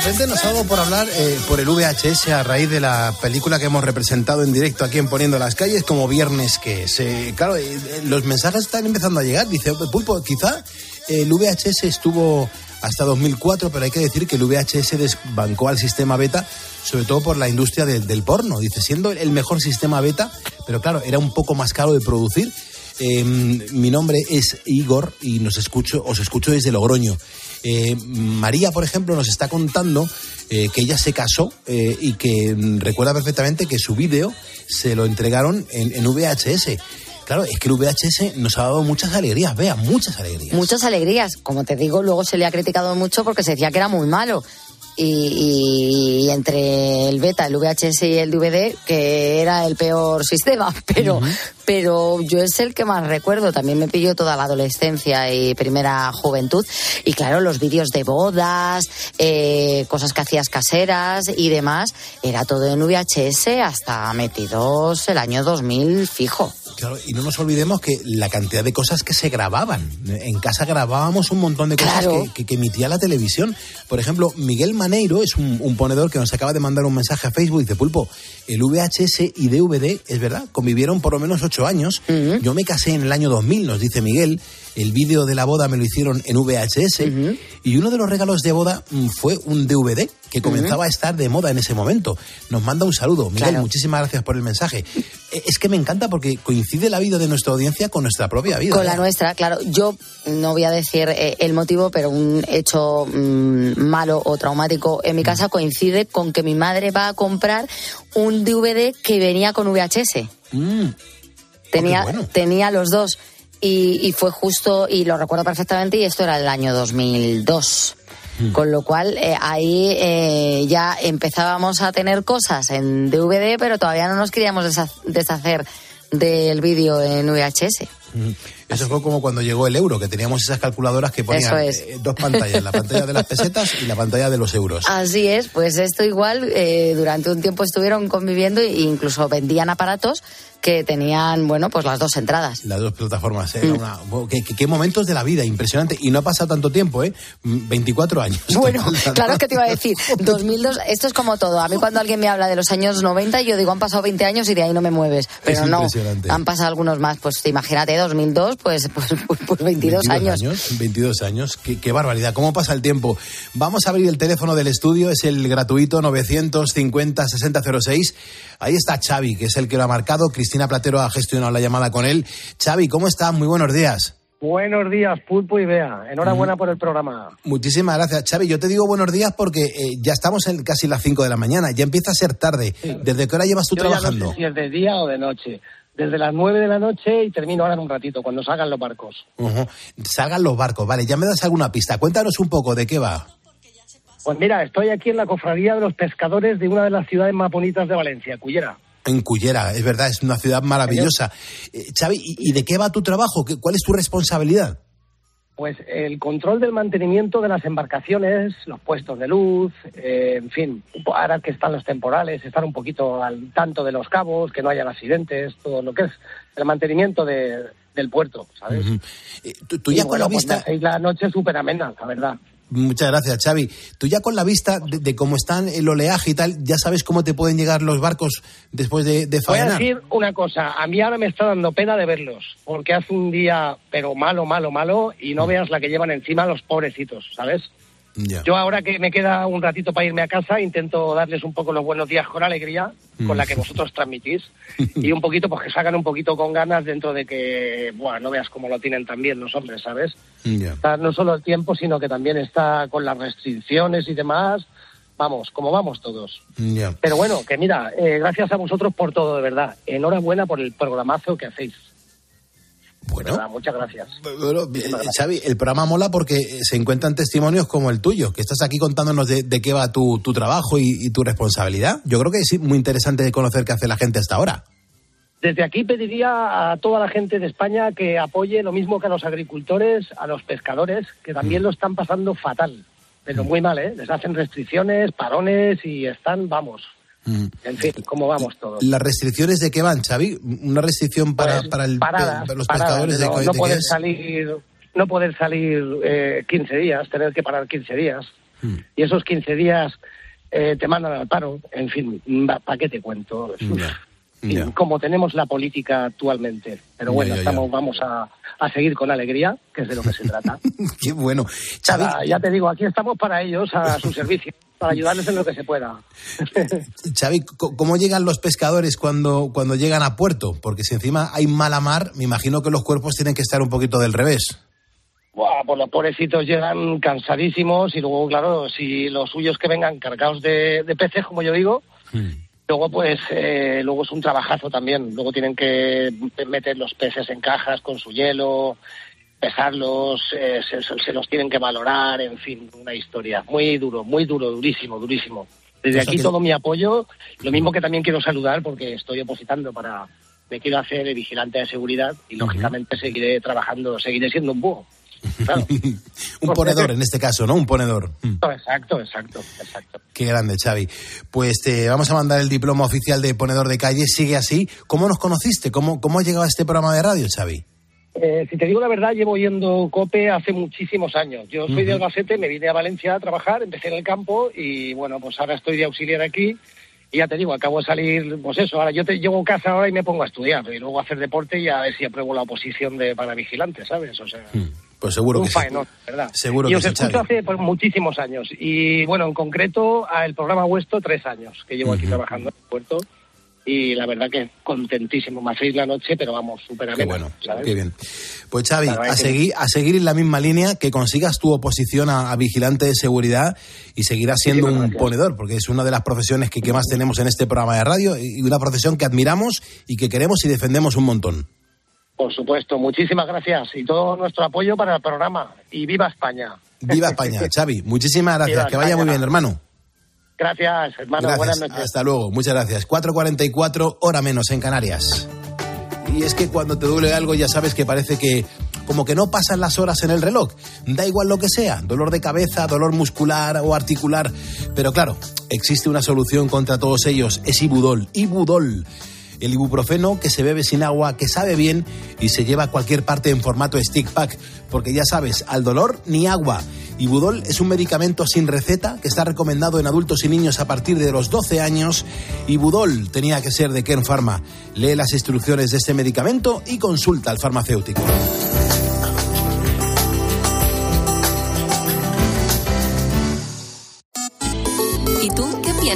repente nos ha dado por hablar eh, por el VHS a raíz de la película que hemos representado en directo aquí en Poniendo las Calles como Viernes que es. Eh, claro, eh, los mensajes están empezando a llegar. Dice, Pulpo, quizá el VHS estuvo hasta 2004, pero hay que decir que el VHS desbancó al sistema beta, sobre todo por la industria del- porno. Dice, siendo el mejor sistema beta, pero claro, era un poco más caro de producir. Eh, mi nombre es Igor y nos escucho, os escucho desde Logroño. Eh, María, por ejemplo, nos está contando eh, que ella se casó eh, y que recuerda perfectamente que su vídeo se lo entregaron en, en VHS. Claro, es que el VHS nos ha dado muchas alegrías, vea, muchas alegrías. Muchas alegrías. Como te digo, luego se le ha criticado mucho porque se decía que era muy malo. Y, y entre el beta, el VHS y el DVD, que era el peor sistema, pero, pero yo es el que más recuerdo. También me pilló toda la adolescencia y primera juventud. Y claro, los vídeos de bodas, eh, cosas que hacías caseras y demás, era todo en VHS hasta metidos el año 2000 fijo. Claro, y no nos olvidemos que la cantidad de cosas que se grababan. En casa grabábamos un montón de cosas Claro. que, que- que emitía la televisión. Por ejemplo, Miguel Maneiro es un, un ponedor que nos acaba de mandar un mensaje a Facebook. Dice, Pulpo, el VHS y DVD, es verdad, convivieron por lo menos ocho años. Yo me casé en el año 2000, nos dice Miguel. El vídeo de la boda me lo hicieron en VHS. Y uno de los regalos de boda mm, fue un DVD que comenzaba a estar de moda en ese momento. Nos manda un saludo. Miguel, Claro. muchísimas gracias por el mensaje. Eh, Es que me encanta porque coincide la vida de nuestra audiencia con nuestra propia vida. Con la ¿eh? nuestra, claro. Yo no voy a decir eh, el motivo, pero un hecho mm, malo o traumático en mi Mm. casa coincide con que mi madre va a comprar un DVD que venía con VHS. Mm. Tenía, Oh, bueno. tenía los dos. Y, y fue justo, y lo recuerdo perfectamente, y esto era el año 2002. Mm. Con lo cual, eh, ahí eh, ya empezábamos a tener cosas en DVD, pero todavía no nos queríamos desha- deshacer del vídeo en VHS. Eso fue como cuando llegó el euro, que teníamos esas calculadoras que ponían eh, dos pantallas, la pantalla de las pesetas y la pantalla de los euros. Así es, pues esto igual eh, durante un tiempo estuvieron conviviendo e incluso vendían aparatos que tenían, bueno, pues las dos entradas. Las dos plataformas. ¿eh? Mm. ¿Qué, momentos de la vida, impresionante. Y no ha pasado tanto tiempo, ¿eh? 24 años. Bueno, claro que te iba a decir. 2002, esto es como todo. A mí cuando alguien me habla de los años 90, yo digo, han pasado 20 años y de ahí no me mueves. Pero no, han pasado algunos más. Pues imagínate, 2002, pues, pues, pues 22, años. 22 años. Qué, qué, barbaridad. ¿Cómo pasa el tiempo? Vamos a abrir el teléfono del estudio. Es el gratuito 950-6006. Ahí está Xavi, que es el que lo ha marcado. Cristina Platero ha gestionado la llamada con él. Xavi, ¿cómo está? Muy buenos días. Buenos días, Pulpo y Bea. Enhorabuena por el programa. Muchísimas gracias. Xavi, yo te digo buenos días porque eh, ya estamos en casi las 5 de la mañana. Ya empieza a ser tarde. ¿Desde qué hora llevas tú trabajando? no sé si es de día o de noche. Desde las 9 de la noche y termino ahora en un ratito, cuando salgan los barcos. Salgan los barcos, vale. Ya me das alguna pista. Cuéntanos un poco de qué va. Pues mira, estoy aquí en la cofradía de los pescadores de una de las ciudades más bonitas de Valencia, Cullera. En Cullera, es verdad, es una ciudad maravillosa. Eh, Xavi, ¿y de qué va tu trabajo? ¿Cuál es tu responsabilidad? Pues el control del mantenimiento de las embarcaciones, los puestos de luz, eh, en fin, ahora que están los temporales, estar un poquito al tanto de los cabos, que no haya accidentes, todo lo que es el mantenimiento del puerto, ¿sabes? Eh, ¿Tú, ya con la pues la noche súper amena, la verdad. Muchas gracias, Xavi. Tú ya con la vista de, cómo están el oleaje y tal, ya sabes cómo te pueden llegar los barcos después de, de Voy a decir una cosa, a mí ahora me está dando pena de verlos, porque hace un día, pero malo, malo, malo, y no mm. veas la que llevan encima los pobrecitos, ¿sabes? Yo ahora que me queda un ratito para irme a casa, intento darles un poco los buenos días con alegría, con la que mm. vosotros transmitís, y un poquito, pues que salgan un poquito con ganas dentro de que, bueno, no veas cómo lo tienen también los hombres, ¿sabes? no solo el tiempo, sino que también está con las restricciones y demás, vamos, como vamos todos. Pero bueno, que mira, eh, gracias a vosotros por todo, de verdad. Enhorabuena por el programazo que hacéis. Bueno, muchas gracias. Xavi, el programa mola porque se encuentran testimonios como el tuyo, que estás aquí contándonos de, qué va tu, trabajo y, tu responsabilidad. Yo creo que es muy interesante conocer qué hace la gente hasta ahora. Desde aquí pediría a toda la gente de España que apoye lo mismo que a los agricultores, a los pescadores, que también mm. lo están pasando fatal, pero mm. muy mal, ¿eh? Les hacen restricciones, parones y están, vamos, Mm. En fin, ¿cómo vamos todos? ¿Las restricciones de qué van, Xavi? ¿Una restricción para, pues para, el, los pescadores de, no, poder salir No poder salir eh, 15 días, tener que parar 15 días. Mm. Y esos 15 días eh, te mandan al paro. En fin, ¿para qué te cuento? Como tenemos la política actualmente. Pero bueno, estamos, vamos a, a seguir con alegría, que es de lo que se trata. Qué bueno. Xavi... ya te digo, aquí estamos para ellos, a su servicio para ayudarles en lo que se pueda. Xavi, ¿cómo llegan los pescadores cuando, cuando llegan a puerto? Porque si encima hay mala mar, me imagino que los cuerpos tienen que estar un poquito del revés. Buah, pues los pobrecitos llegan cansadísimos y luego, claro, si los suyos que vengan cargados de, peces, como yo digo, hmm. Luego pues eh, luego es un trabajazo también. Luego tienen que meter los peces en cajas con su hielo, pesarlos, eh, se, los tienen que valorar, en fin, una historia. Muy duro, muy duro, durísimo, durísimo. Desde aquí todo mi apoyo, lo mismo que también quiero saludar porque estoy opositando para, me quiero hacer el vigilante de seguridad y lógicamente seguiré trabajando, seguiré siendo un búho. un ponedor en este caso, ¿no? Un ponedor. Exacto, exacto, exacto. Qué grande, Xavi. Pues te vamos a mandar el diploma oficial de ponedor de calle. Sigue así. ¿Cómo nos conociste? ¿Cómo, cómo has llegado a este programa de radio, Xavi? Eh, si te digo la verdad, llevo yendo COPE hace muchísimos años. Yo soy de Albacete, me vine a Valencia a trabajar, empecé en el campo y bueno, pues ahora estoy de auxiliar aquí. Y ya te digo, acabo de salir, pues eso, ahora yo te llevo a casa ahora y me pongo a estudiar y luego a hacer deporte y a ver si apruebo la oposición de para vigilante, ¿sabes? O sea, hmm, pues seguro que sí. ¿verdad? Seguro y os escucho hace pues, muchísimos años y bueno, en concreto el programa vuestro tres años que llevo aquí trabajando en el puerto y la verdad que contentísimo. Me hacéis la noche, pero vamos, súper Qué bueno, qué bien. Pues Xavi, a seguir, a seguir en la misma línea, que consigas tu oposición a, vigilante de seguridad y seguirás siendo un ponedor, porque es una de las profesiones que, que más tenemos en este programa de radio y una profesión que admiramos y que queremos y defendemos un montón. Por supuesto, muchísimas gracias y todo nuestro apoyo para el programa. Y viva España. Viva España, Xavi. Muchísimas gracias. que vaya muy bien, hermano. Gracias, hermano. Buenas noches. Hasta luego. Muchas gracias. 4.44, hora menos en Canarias. Y es que cuando te duele algo ya sabes que parece que como que no pasan las horas en el reloj. Da igual lo que sea, dolor de cabeza, dolor muscular o articular. Pero claro, existe una solución contra todos ellos. Es Ibudol. Ibudol el ibuprofeno que se bebe sin agua, que sabe bien y se lleva a cualquier parte en formato stick pack, porque ya sabes, al dolor ni agua. Ibudol es un medicamento sin receta que está recomendado en adultos y niños a partir de los 12 años. Ibudol tenía que ser de Ken Pharma. Lee las instrucciones de este medicamento y consulta al farmacéutico.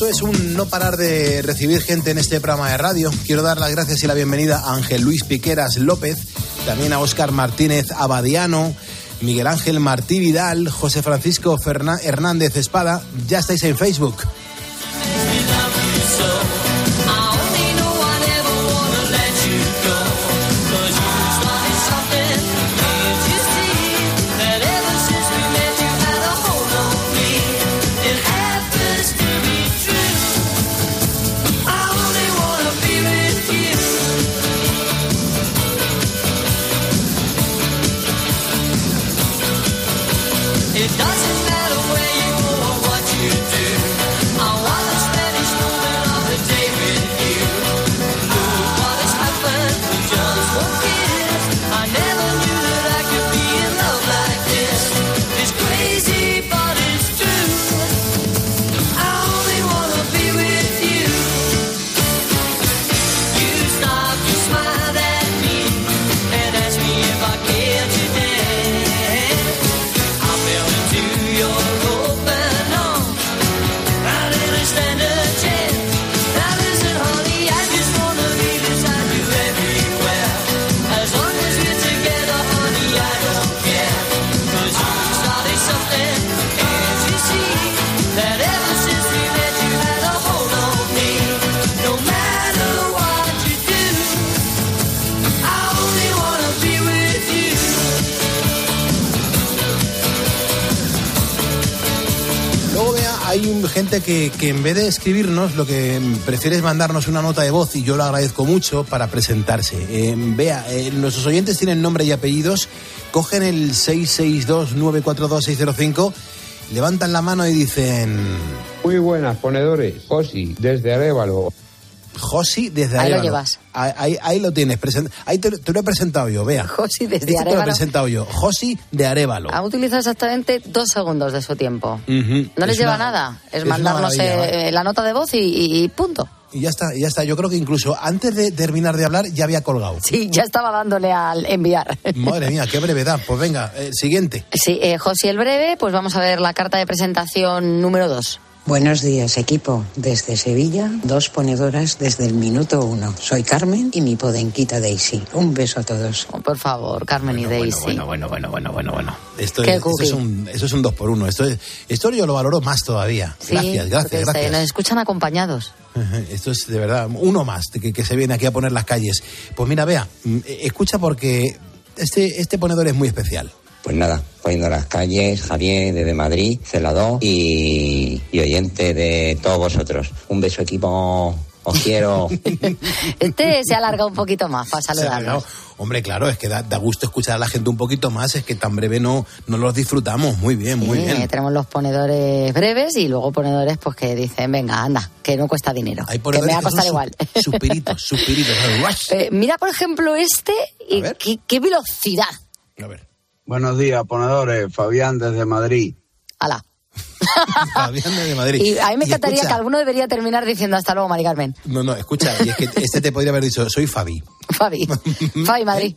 Esto es un no parar de recibir gente en este programa de radio. Quiero dar las gracias y la bienvenida a Ángel Luis Piqueras López, también a Óscar Martínez Abadiano, Miguel Ángel Martí Vidal, José Francisco Ferná Hernández Espada. Ya estáis en Facebook. Gente que, que en vez de escribirnos, lo que prefiere es mandarnos una nota de voz y yo lo agradezco mucho para presentarse. Eh, vea, eh, nuestros oyentes tienen nombre y apellidos, cogen el 662-942-605, levantan la mano y dicen... Muy buenas, ponedores. Josi, desde Arévalo. Josi desde Ahí lo llevas. Ahí, ahí- lo tienes. Ahí te, te lo he presentado yo, vea. Josi desde Este te lo he presentado yo. Josi de Arévalo. Ha utilizado exactamente dos segundos de su tiempo. No les Es lleva una- nada. Es, mandarnos eh, ¿vale? la nota de voz y, y- y punto. Y ya está, ya está. Yo creo que incluso antes de terminar de hablar ya había colgado. Sí, ya estaba dándole al enviar. Madre mía, qué brevedad. Pues venga, eh, siguiente. Sí, eh, José el breve, pues vamos a ver la carta de presentación número dos. Buenos días, equipo. Desde Sevilla, dos ponedoras desde el minuto uno. Soy Carmen y mi podenquita Daisy. Un beso a todos. Oh, por favor, Carmen y Daisy. Bueno, bueno, bueno, bueno, bueno, bueno. Esto, Qué es, esto es un, eso es un dos por uno. Esto, es, esto yo lo valoro más todavía. Sí, gracias, gracias, se- gracias. nos escuchan acompañados. Esto es de verdad uno más que, que se viene aquí a poner las calles. Pues mira, vea, mm, eh, escucha porque este, este ponedor es muy especial. Pues nada, poniendo las calles, Javier desde Madrid, celador y, y oyente de todos vosotros. Un beso equipo, os quiero. Este se alarga un poquito más para saludarnos. Hombre, claro, es que da, da gusto escuchar a la gente un poquito más, es que tan breve no, no los disfrutamos. Muy bien, muy Sí, bien. tenemos los ponedores breves y luego ponedores pues que dicen, venga, anda, que no cuesta dinero. Que me va a costar su- igual. Suspiritos, suspiritos. Eh, mira, por ejemplo, este, y qué, qué velocidad. A ver. Buenos días, ponedores. Fabián desde Madrid. Ala. Fabián de Madrid. Y a mí me Y encantaría escucha- que alguno debería terminar diciendo hasta luego, Mari Carmen. No, no, escucha, y es que este te podría haber dicho, soy Fabi. Fabi. Fabi Madrid.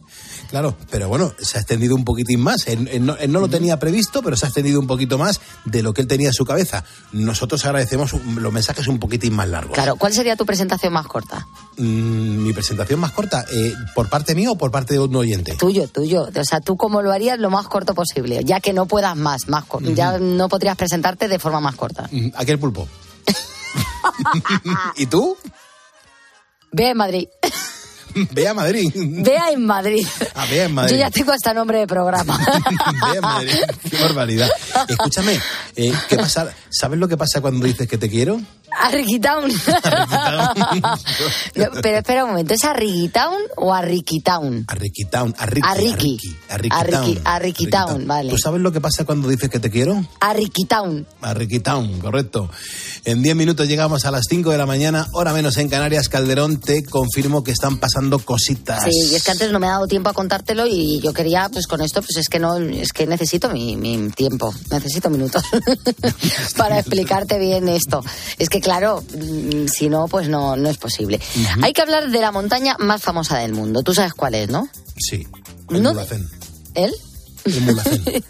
Claro, pero bueno, se ha extendido un poquitín más. Él, él no, él no lo tenía previsto, pero se ha extendido un poquito más de lo que él tenía en su cabeza. Nosotros agradecemos los mensajes un poquitín más largos. Claro, ¿cuál sería tu presentación más corta? Mm, mi presentación más corta, eh, ¿por parte mía o por parte de un oyente? Tuyo, tuyo. O sea, tú cómo lo harías lo más corto posible, ya que no puedas más, más ya no podrías presentarte de forma más corta. Mm, Aquel pulpo. ¿Y tú? Ve Madrid. Ve a Madrid. Vea en Madrid. Ah, vea en Madrid. Yo ya tengo hasta nombre de programa. Ve a Madrid. Qué barbaridad. Escúchame, eh, ¿qué pasa? ¿Sabes lo que pasa cuando dices que te quiero? Arriquitown. Pero espera un momento, ¿es Arriquitown o Arriquitown? Arriquitown, Arriqui, Arriqui. Arriqui, Arriqui, Arriquitown, vale. ¿Tú sabes lo que pasa cuando dices que te quiero? Arriquitown. Arriquitown, correcto. En 10 minutos llegamos a las 5 de la mañana, hora menos en Canarias. Calderón, te confirmo que están pasando cositas. Sí, y es que antes no me ha dado tiempo a contártelo y yo quería, pues con esto, pues es que no, es que necesito mi, mi tiempo, necesito minutos para explicarte bien esto. Es que claro, mm, si no, pues no, no es posible. Hay que hablar de la montaña más famosa del mundo. Tú sabes cuál es, ¿no? Sí, el No- Mulhacén. ¿Él? El.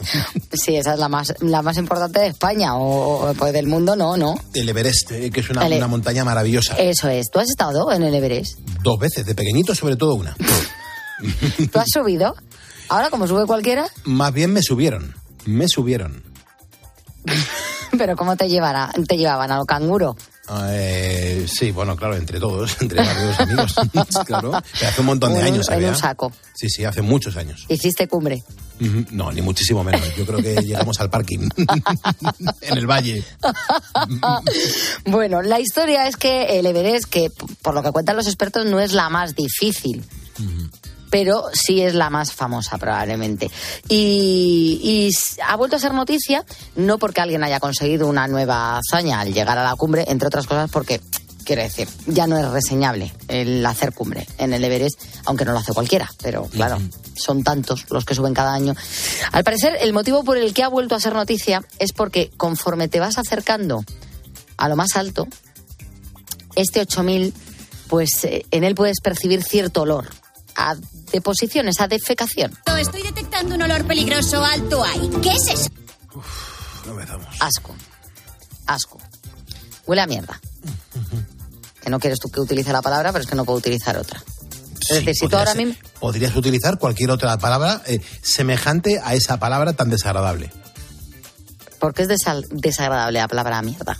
Sí, esa es la más, la más importante de España o, o, pues del mundo, no, no. El Everest, eh, que es una, una montaña maravillosa. Eso es. ¿Tú has estado en el Everest? Dos veces, de pequeñito sobre todo una. ¿Tú has subido? Ahora, como sube cualquiera, Más bien me subieron, me subieron. pero ¿cómo te llevará, te llevaban a lo canguro? Eh, sí, bueno, claro, entre todos, entre varios amigos. claro, pero hace un montón de un- años. en ¿sabía? un saco. Sí, sí, hace muchos años. Hiciste cumbre. No, ni muchísimo menos. Yo creo que llegamos al parking. en el valle. bueno, la historia es que el Everest, que por lo que cuentan los expertos, no es la más difícil. Pero sí es la más famosa probablemente. Y, y ha vuelto a ser noticia, no porque alguien haya conseguido una nueva hazaña al llegar a la cumbre, entre otras cosas porque, quiero decir, ya no es reseñable el hacer cumbre en el Everest, aunque no lo hace cualquiera. Pero claro, son tantos los que suben cada año. Al parecer, el motivo por el que ha vuelto a ser noticia es porque conforme te vas acercando a lo más alto, este 8000, pues eh, en él puedes percibir cierto olor a deposiciones, a defecación. Estoy detectando un olor peligroso alto ahí. ¿Qué es eso? Asco. Asco. Huele a mierda. Que no quieres tú que utilice la palabra, pero es que no puedo utilizar otra. Es decir, si tú ahora mismo... Podrías utilizar cualquier otra palabra eh, semejante a esa palabra tan desagradable. ¿Por qué es desa- desagradable la palabra mierda?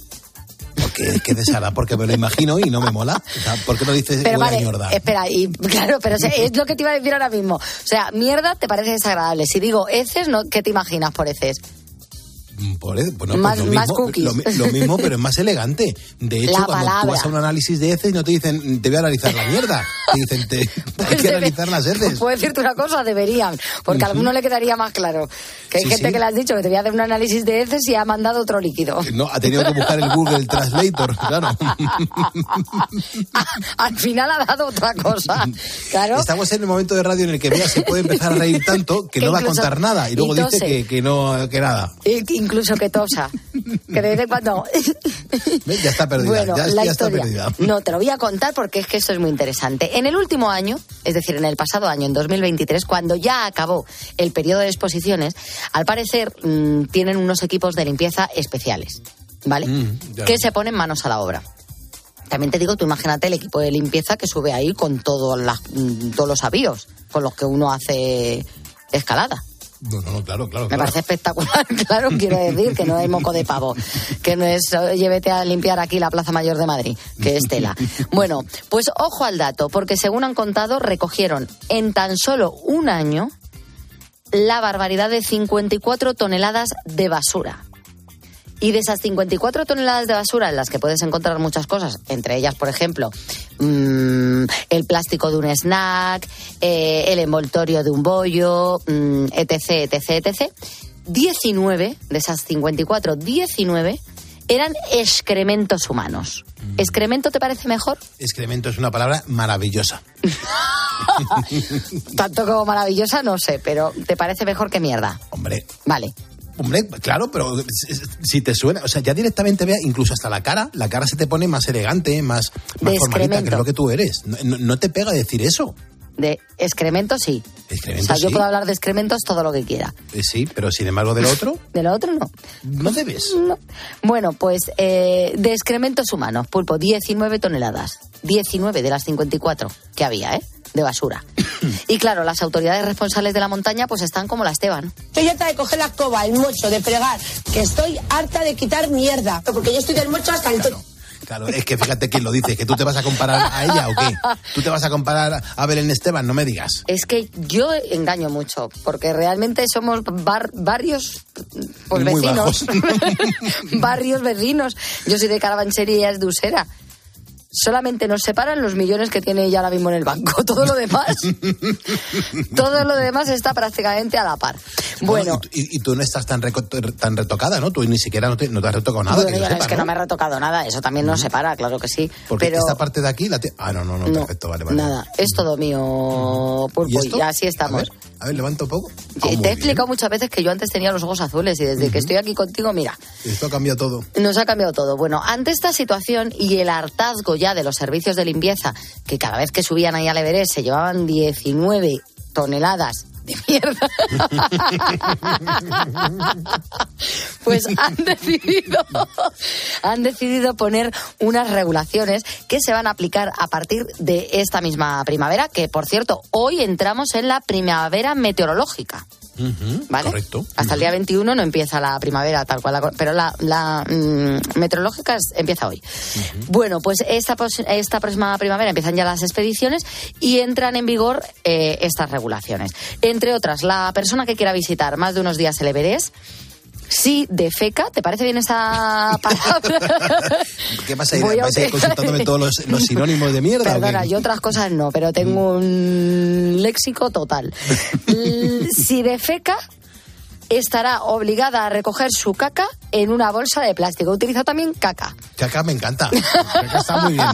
Porque qué desagradable, porque me lo imagino y no me mola. O sea, ¿Por qué no dices Pero vale, mierda? espera, y claro, pero es- es lo que te iba a decir ahora mismo. O sea, mierda te parece desagradable. Si digo heces, ¿no? ¿qué te imaginas por heces? Por bueno, pues Más- lo, más mismo, lo, lo mismo, pero es más elegante. De hecho, La cuando tú palabra. vas a un análisis de heces, no te dicen, te voy a analizar la mierda. Te dicen, te, hay que debe- analizar las heces. Puedo decirte una cosa, deberían, porque a alguno le quedaría más claro. Que hay Sí, gente sí. que le has dicho que te voy a hacer un análisis de heces y ha mandado otro líquido. No, ha tenido que buscar el Google Translator, claro. Al final ha dado otra cosa. Claro. Estamos en el momento de radio en el que Bea se puede empezar a reír tanto que, Que no va a incluso- contar nada y luego dice que, que no que nada. E- Incluso que tosa. Que de vez en cuando. Ya está perdida. Bueno, ya, la ya está historia. perdida. No, te lo voy a contar porque es que esto es muy interesante. En el último año, es decir, en el pasado año, en 2023, cuando ya acabó el periodo de exposiciones, al parecer mm, tienen unos equipos de limpieza especiales, ¿vale? Mm, que se ponen manos a la obra. También te digo, tú imagínate el equipo de limpieza que sube ahí con todos, las, mm, todos los avíos con los que uno hace escalada. No, no, claro, claro. Me claro. parece espectacular, claro, quiero decir que no es moco de pavo, que no es oye, vete a limpiar aquí la Plaza Mayor de Madrid, que es tela. Bueno, pues ojo al dato, porque según han contado, recogieron en tan solo un año la barbaridad de 54 toneladas de basura. Y de esas 54 toneladas de basura en las que puedes encontrar muchas cosas, entre ellas, por ejemplo, mm, el plástico de un snack, eh, el envoltorio de un bollo, mm, etc., etc., etc., 19 de esas 54, 19 eran excrementos humanos. ¿Excremento te parece mejor? Excremento es una palabra maravillosa. Tanto como maravillosa, no sé, pero ¿te parece mejor que mierda? Hombre. Vale. Hombre, claro, pero si- te suena, o sea, ya directamente vea, incluso hasta la cara, la cara se te pone más elegante, más, formalita, que es excremento. lo que tú eres. No, no- no te pega decir eso. De excrementos sí. Excrementos, o sea, yo puedo hablar de excrementos todo lo que quiera. Eh, sí, pero sin embargo del otro, De lo otro no. no debes. No. Bueno, pues eh, de excrementos humanos, pulpo, 19 toneladas. 19 de las 54 que había, ¿eh? De basura. y claro, las autoridades responsables de la montaña pues están como la Esteban. Estoy harta de coger la escoba, el mocho, de fregar, que estoy harta de quitar mierda, porque yo estoy del mocho hasta el tono. Claro, es que fíjate quién lo dice, que tú te vas a comparar a ella o qué. Tú te vas a comparar a Belén Esteban, no me digas. Es que yo engaño mucho, porque realmente somos bar- barrios pues Muy vecinos. barrios vecinos. Yo soy de Carabanchel y ella es de Usera. Solamente nos separan los millones que tiene ella ahora mismo en el banco. Todo lo demás, todo lo demás está prácticamente a la par. Bueno, Y, y tú no estás tan, reco- tan retocada, ¿no? Tú ni siquiera no te, no te has retocado nada. bueno, que yo ya sepa, es que no ¿no? me he retocado nada, eso también nos separa, claro que sí. Porque pero esta parte de aquí la. Ah, no, no, no, perfecto, vale, vale. nada, es todo mío, Pulpo, y así estamos. A ver, levanta un poco. Ah, Te- he bien. explicado muchas veces que yo antes tenía los ojos azules y desde que estoy aquí contigo, mira, Esto ha cambiado todo. nos ha cambiado todo. Bueno, ante esta situación y el hartazgo ya de los servicios de limpieza, que cada vez que subían ahí al Everest se llevaban 19 toneladas de mierda, pues han decidido, han decidido poner unas regulaciones que se van a aplicar a partir de esta misma primavera, que por cierto, hoy entramos en la primavera meteorológica. ¿Vale? Correcto. Hasta el día 21 no empieza la primavera tal cual, la- pero la, la, mm, meteorológica es- empieza hoy. Bueno, pues esta, esta próxima primavera empiezan ya las expediciones y entran en vigor eh, estas regulaciones. Entre otras, la persona que quiera visitar más de unos días el Everest, si defeca, ¿te parece bien esa palabra? ¿Qué pasa? Voy a ¿Vais a ir consultándome todos los, los sinónimos de mierda? Perdona, yo otras cosas no, pero tengo un léxico total. Si defeca, estará obligada a recoger su caca en una bolsa de plástico. Utiliza también caca. Caca me encanta. Caca está muy bien.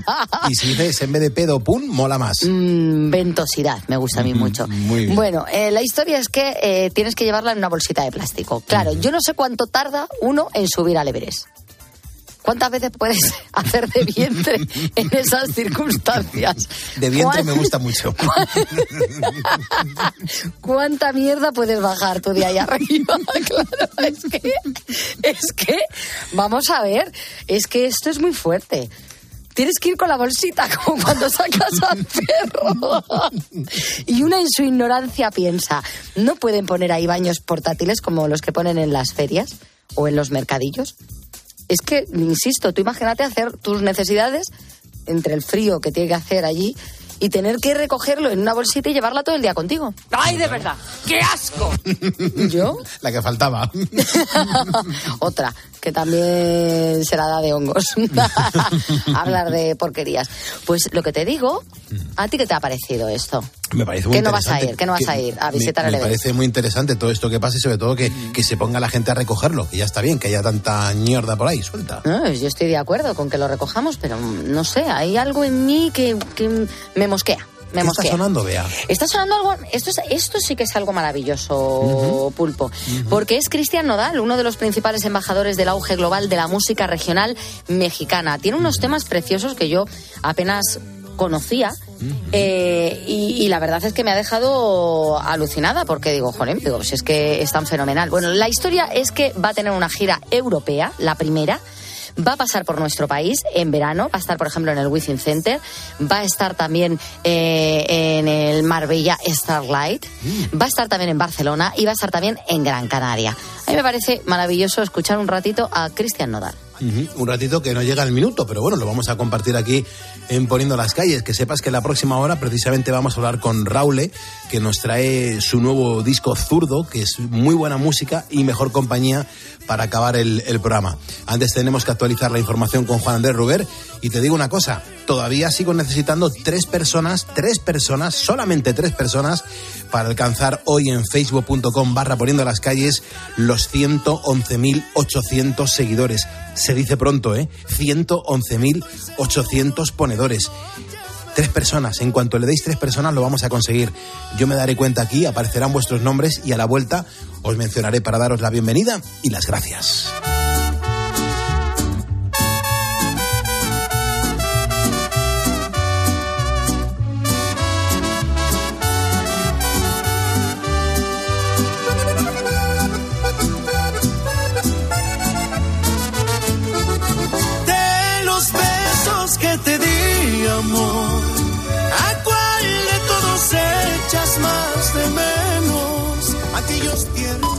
Y si dices en vez de pedo, pum, mola más. Mm, ventosidad, me gusta a mí mucho. muy bien. Bueno, eh, la historia es que eh, tienes que llevarla en una bolsita de plástico. Claro, yo no sé cuánto tarda uno en subir al Everest. ¿Cuántas veces puedes hacer de vientre en esas circunstancias? De vientre ¿Cuán- me gusta mucho. ¿Cuánta mierda puedes bajar tú de ahí arriba? Claro, es que, es que, vamos a ver, es que esto es muy fuerte. Tienes que ir con la bolsita como cuando sacas al perro. Y una en su ignorancia piensa, ¿no pueden poner ahí baños portátiles como los que ponen en las ferias o en los mercadillos? Es que, insisto, tú imagínate hacer tus necesidades entre el frío que tiene que hacer allí y tener que recogerlo en una bolsita y llevarla todo el día contigo. ¡Ay, de verdad! ¡Qué asco! ¿Yo? La que faltaba. Otra, que también se la da de hongos. Hablar de porquerías. Pues lo que te digo, ¿a ti qué te ha parecido esto? Me parece muy ¿Qué no vas a interesante. ir? ¿Qué no vas Que a ir a me- visitar el Me Everest? parece muy interesante todo esto que pasa y sobre todo que, que se ponga la gente a recogerlo, que ya está bien, que haya tanta mierda por ahí, suelta. No, yo estoy de acuerdo con que lo recojamos, pero mm, no sé, hay algo en mí que, que me mosquea. Me ¿Qué está sonando, Bea? Está sonando algo, esto, es- esto sí que es algo maravilloso, Pulpo, porque es Cristian Nodal, uno de los principales embajadores del auge global de la música regional mexicana. Tiene unos temas preciosos que yo apenas conocía eh, y, y la verdad es que me ha dejado alucinada porque digo, joder, digo, si es que es tan fenomenal. Bueno, la historia es que va a tener una gira europea, la primera, Va a pasar por nuestro país en verano, va a estar, por ejemplo, en el Wizzing Center, va a estar también eh, en el Marbella Starlight, va a estar también en Barcelona y va a estar también en Gran Canaria. A mí me parece maravilloso escuchar un ratito a Cristian Nodal. Un ratito que no llega el minuto, pero bueno, lo vamos a compartir aquí en Poniendo las Calles. Que sepas que la próxima hora precisamente vamos a hablar con Raule, que nos trae su nuevo disco Zurdo, que es muy buena música y mejor compañía para acabar el, programa. Antes tenemos que actualizar la información con Juan Andrés Ruber. Y te digo una cosa, todavía sigo necesitando tres personas, tres personas, solamente tres personas, para alcanzar hoy en facebook.com barra poniendo las calles los 111.800 seguidores. Se dice pronto, ¿eh? 111.800 ponedores. Tres personas, en cuanto le deis tres personas lo vamos a conseguir. Yo me daré cuenta aquí, aparecerán vuestros nombres y a la vuelta os mencionaré para daros la bienvenida y las gracias. Amor? ¿A cuál de todos echas más de menos? Aquellos tiernos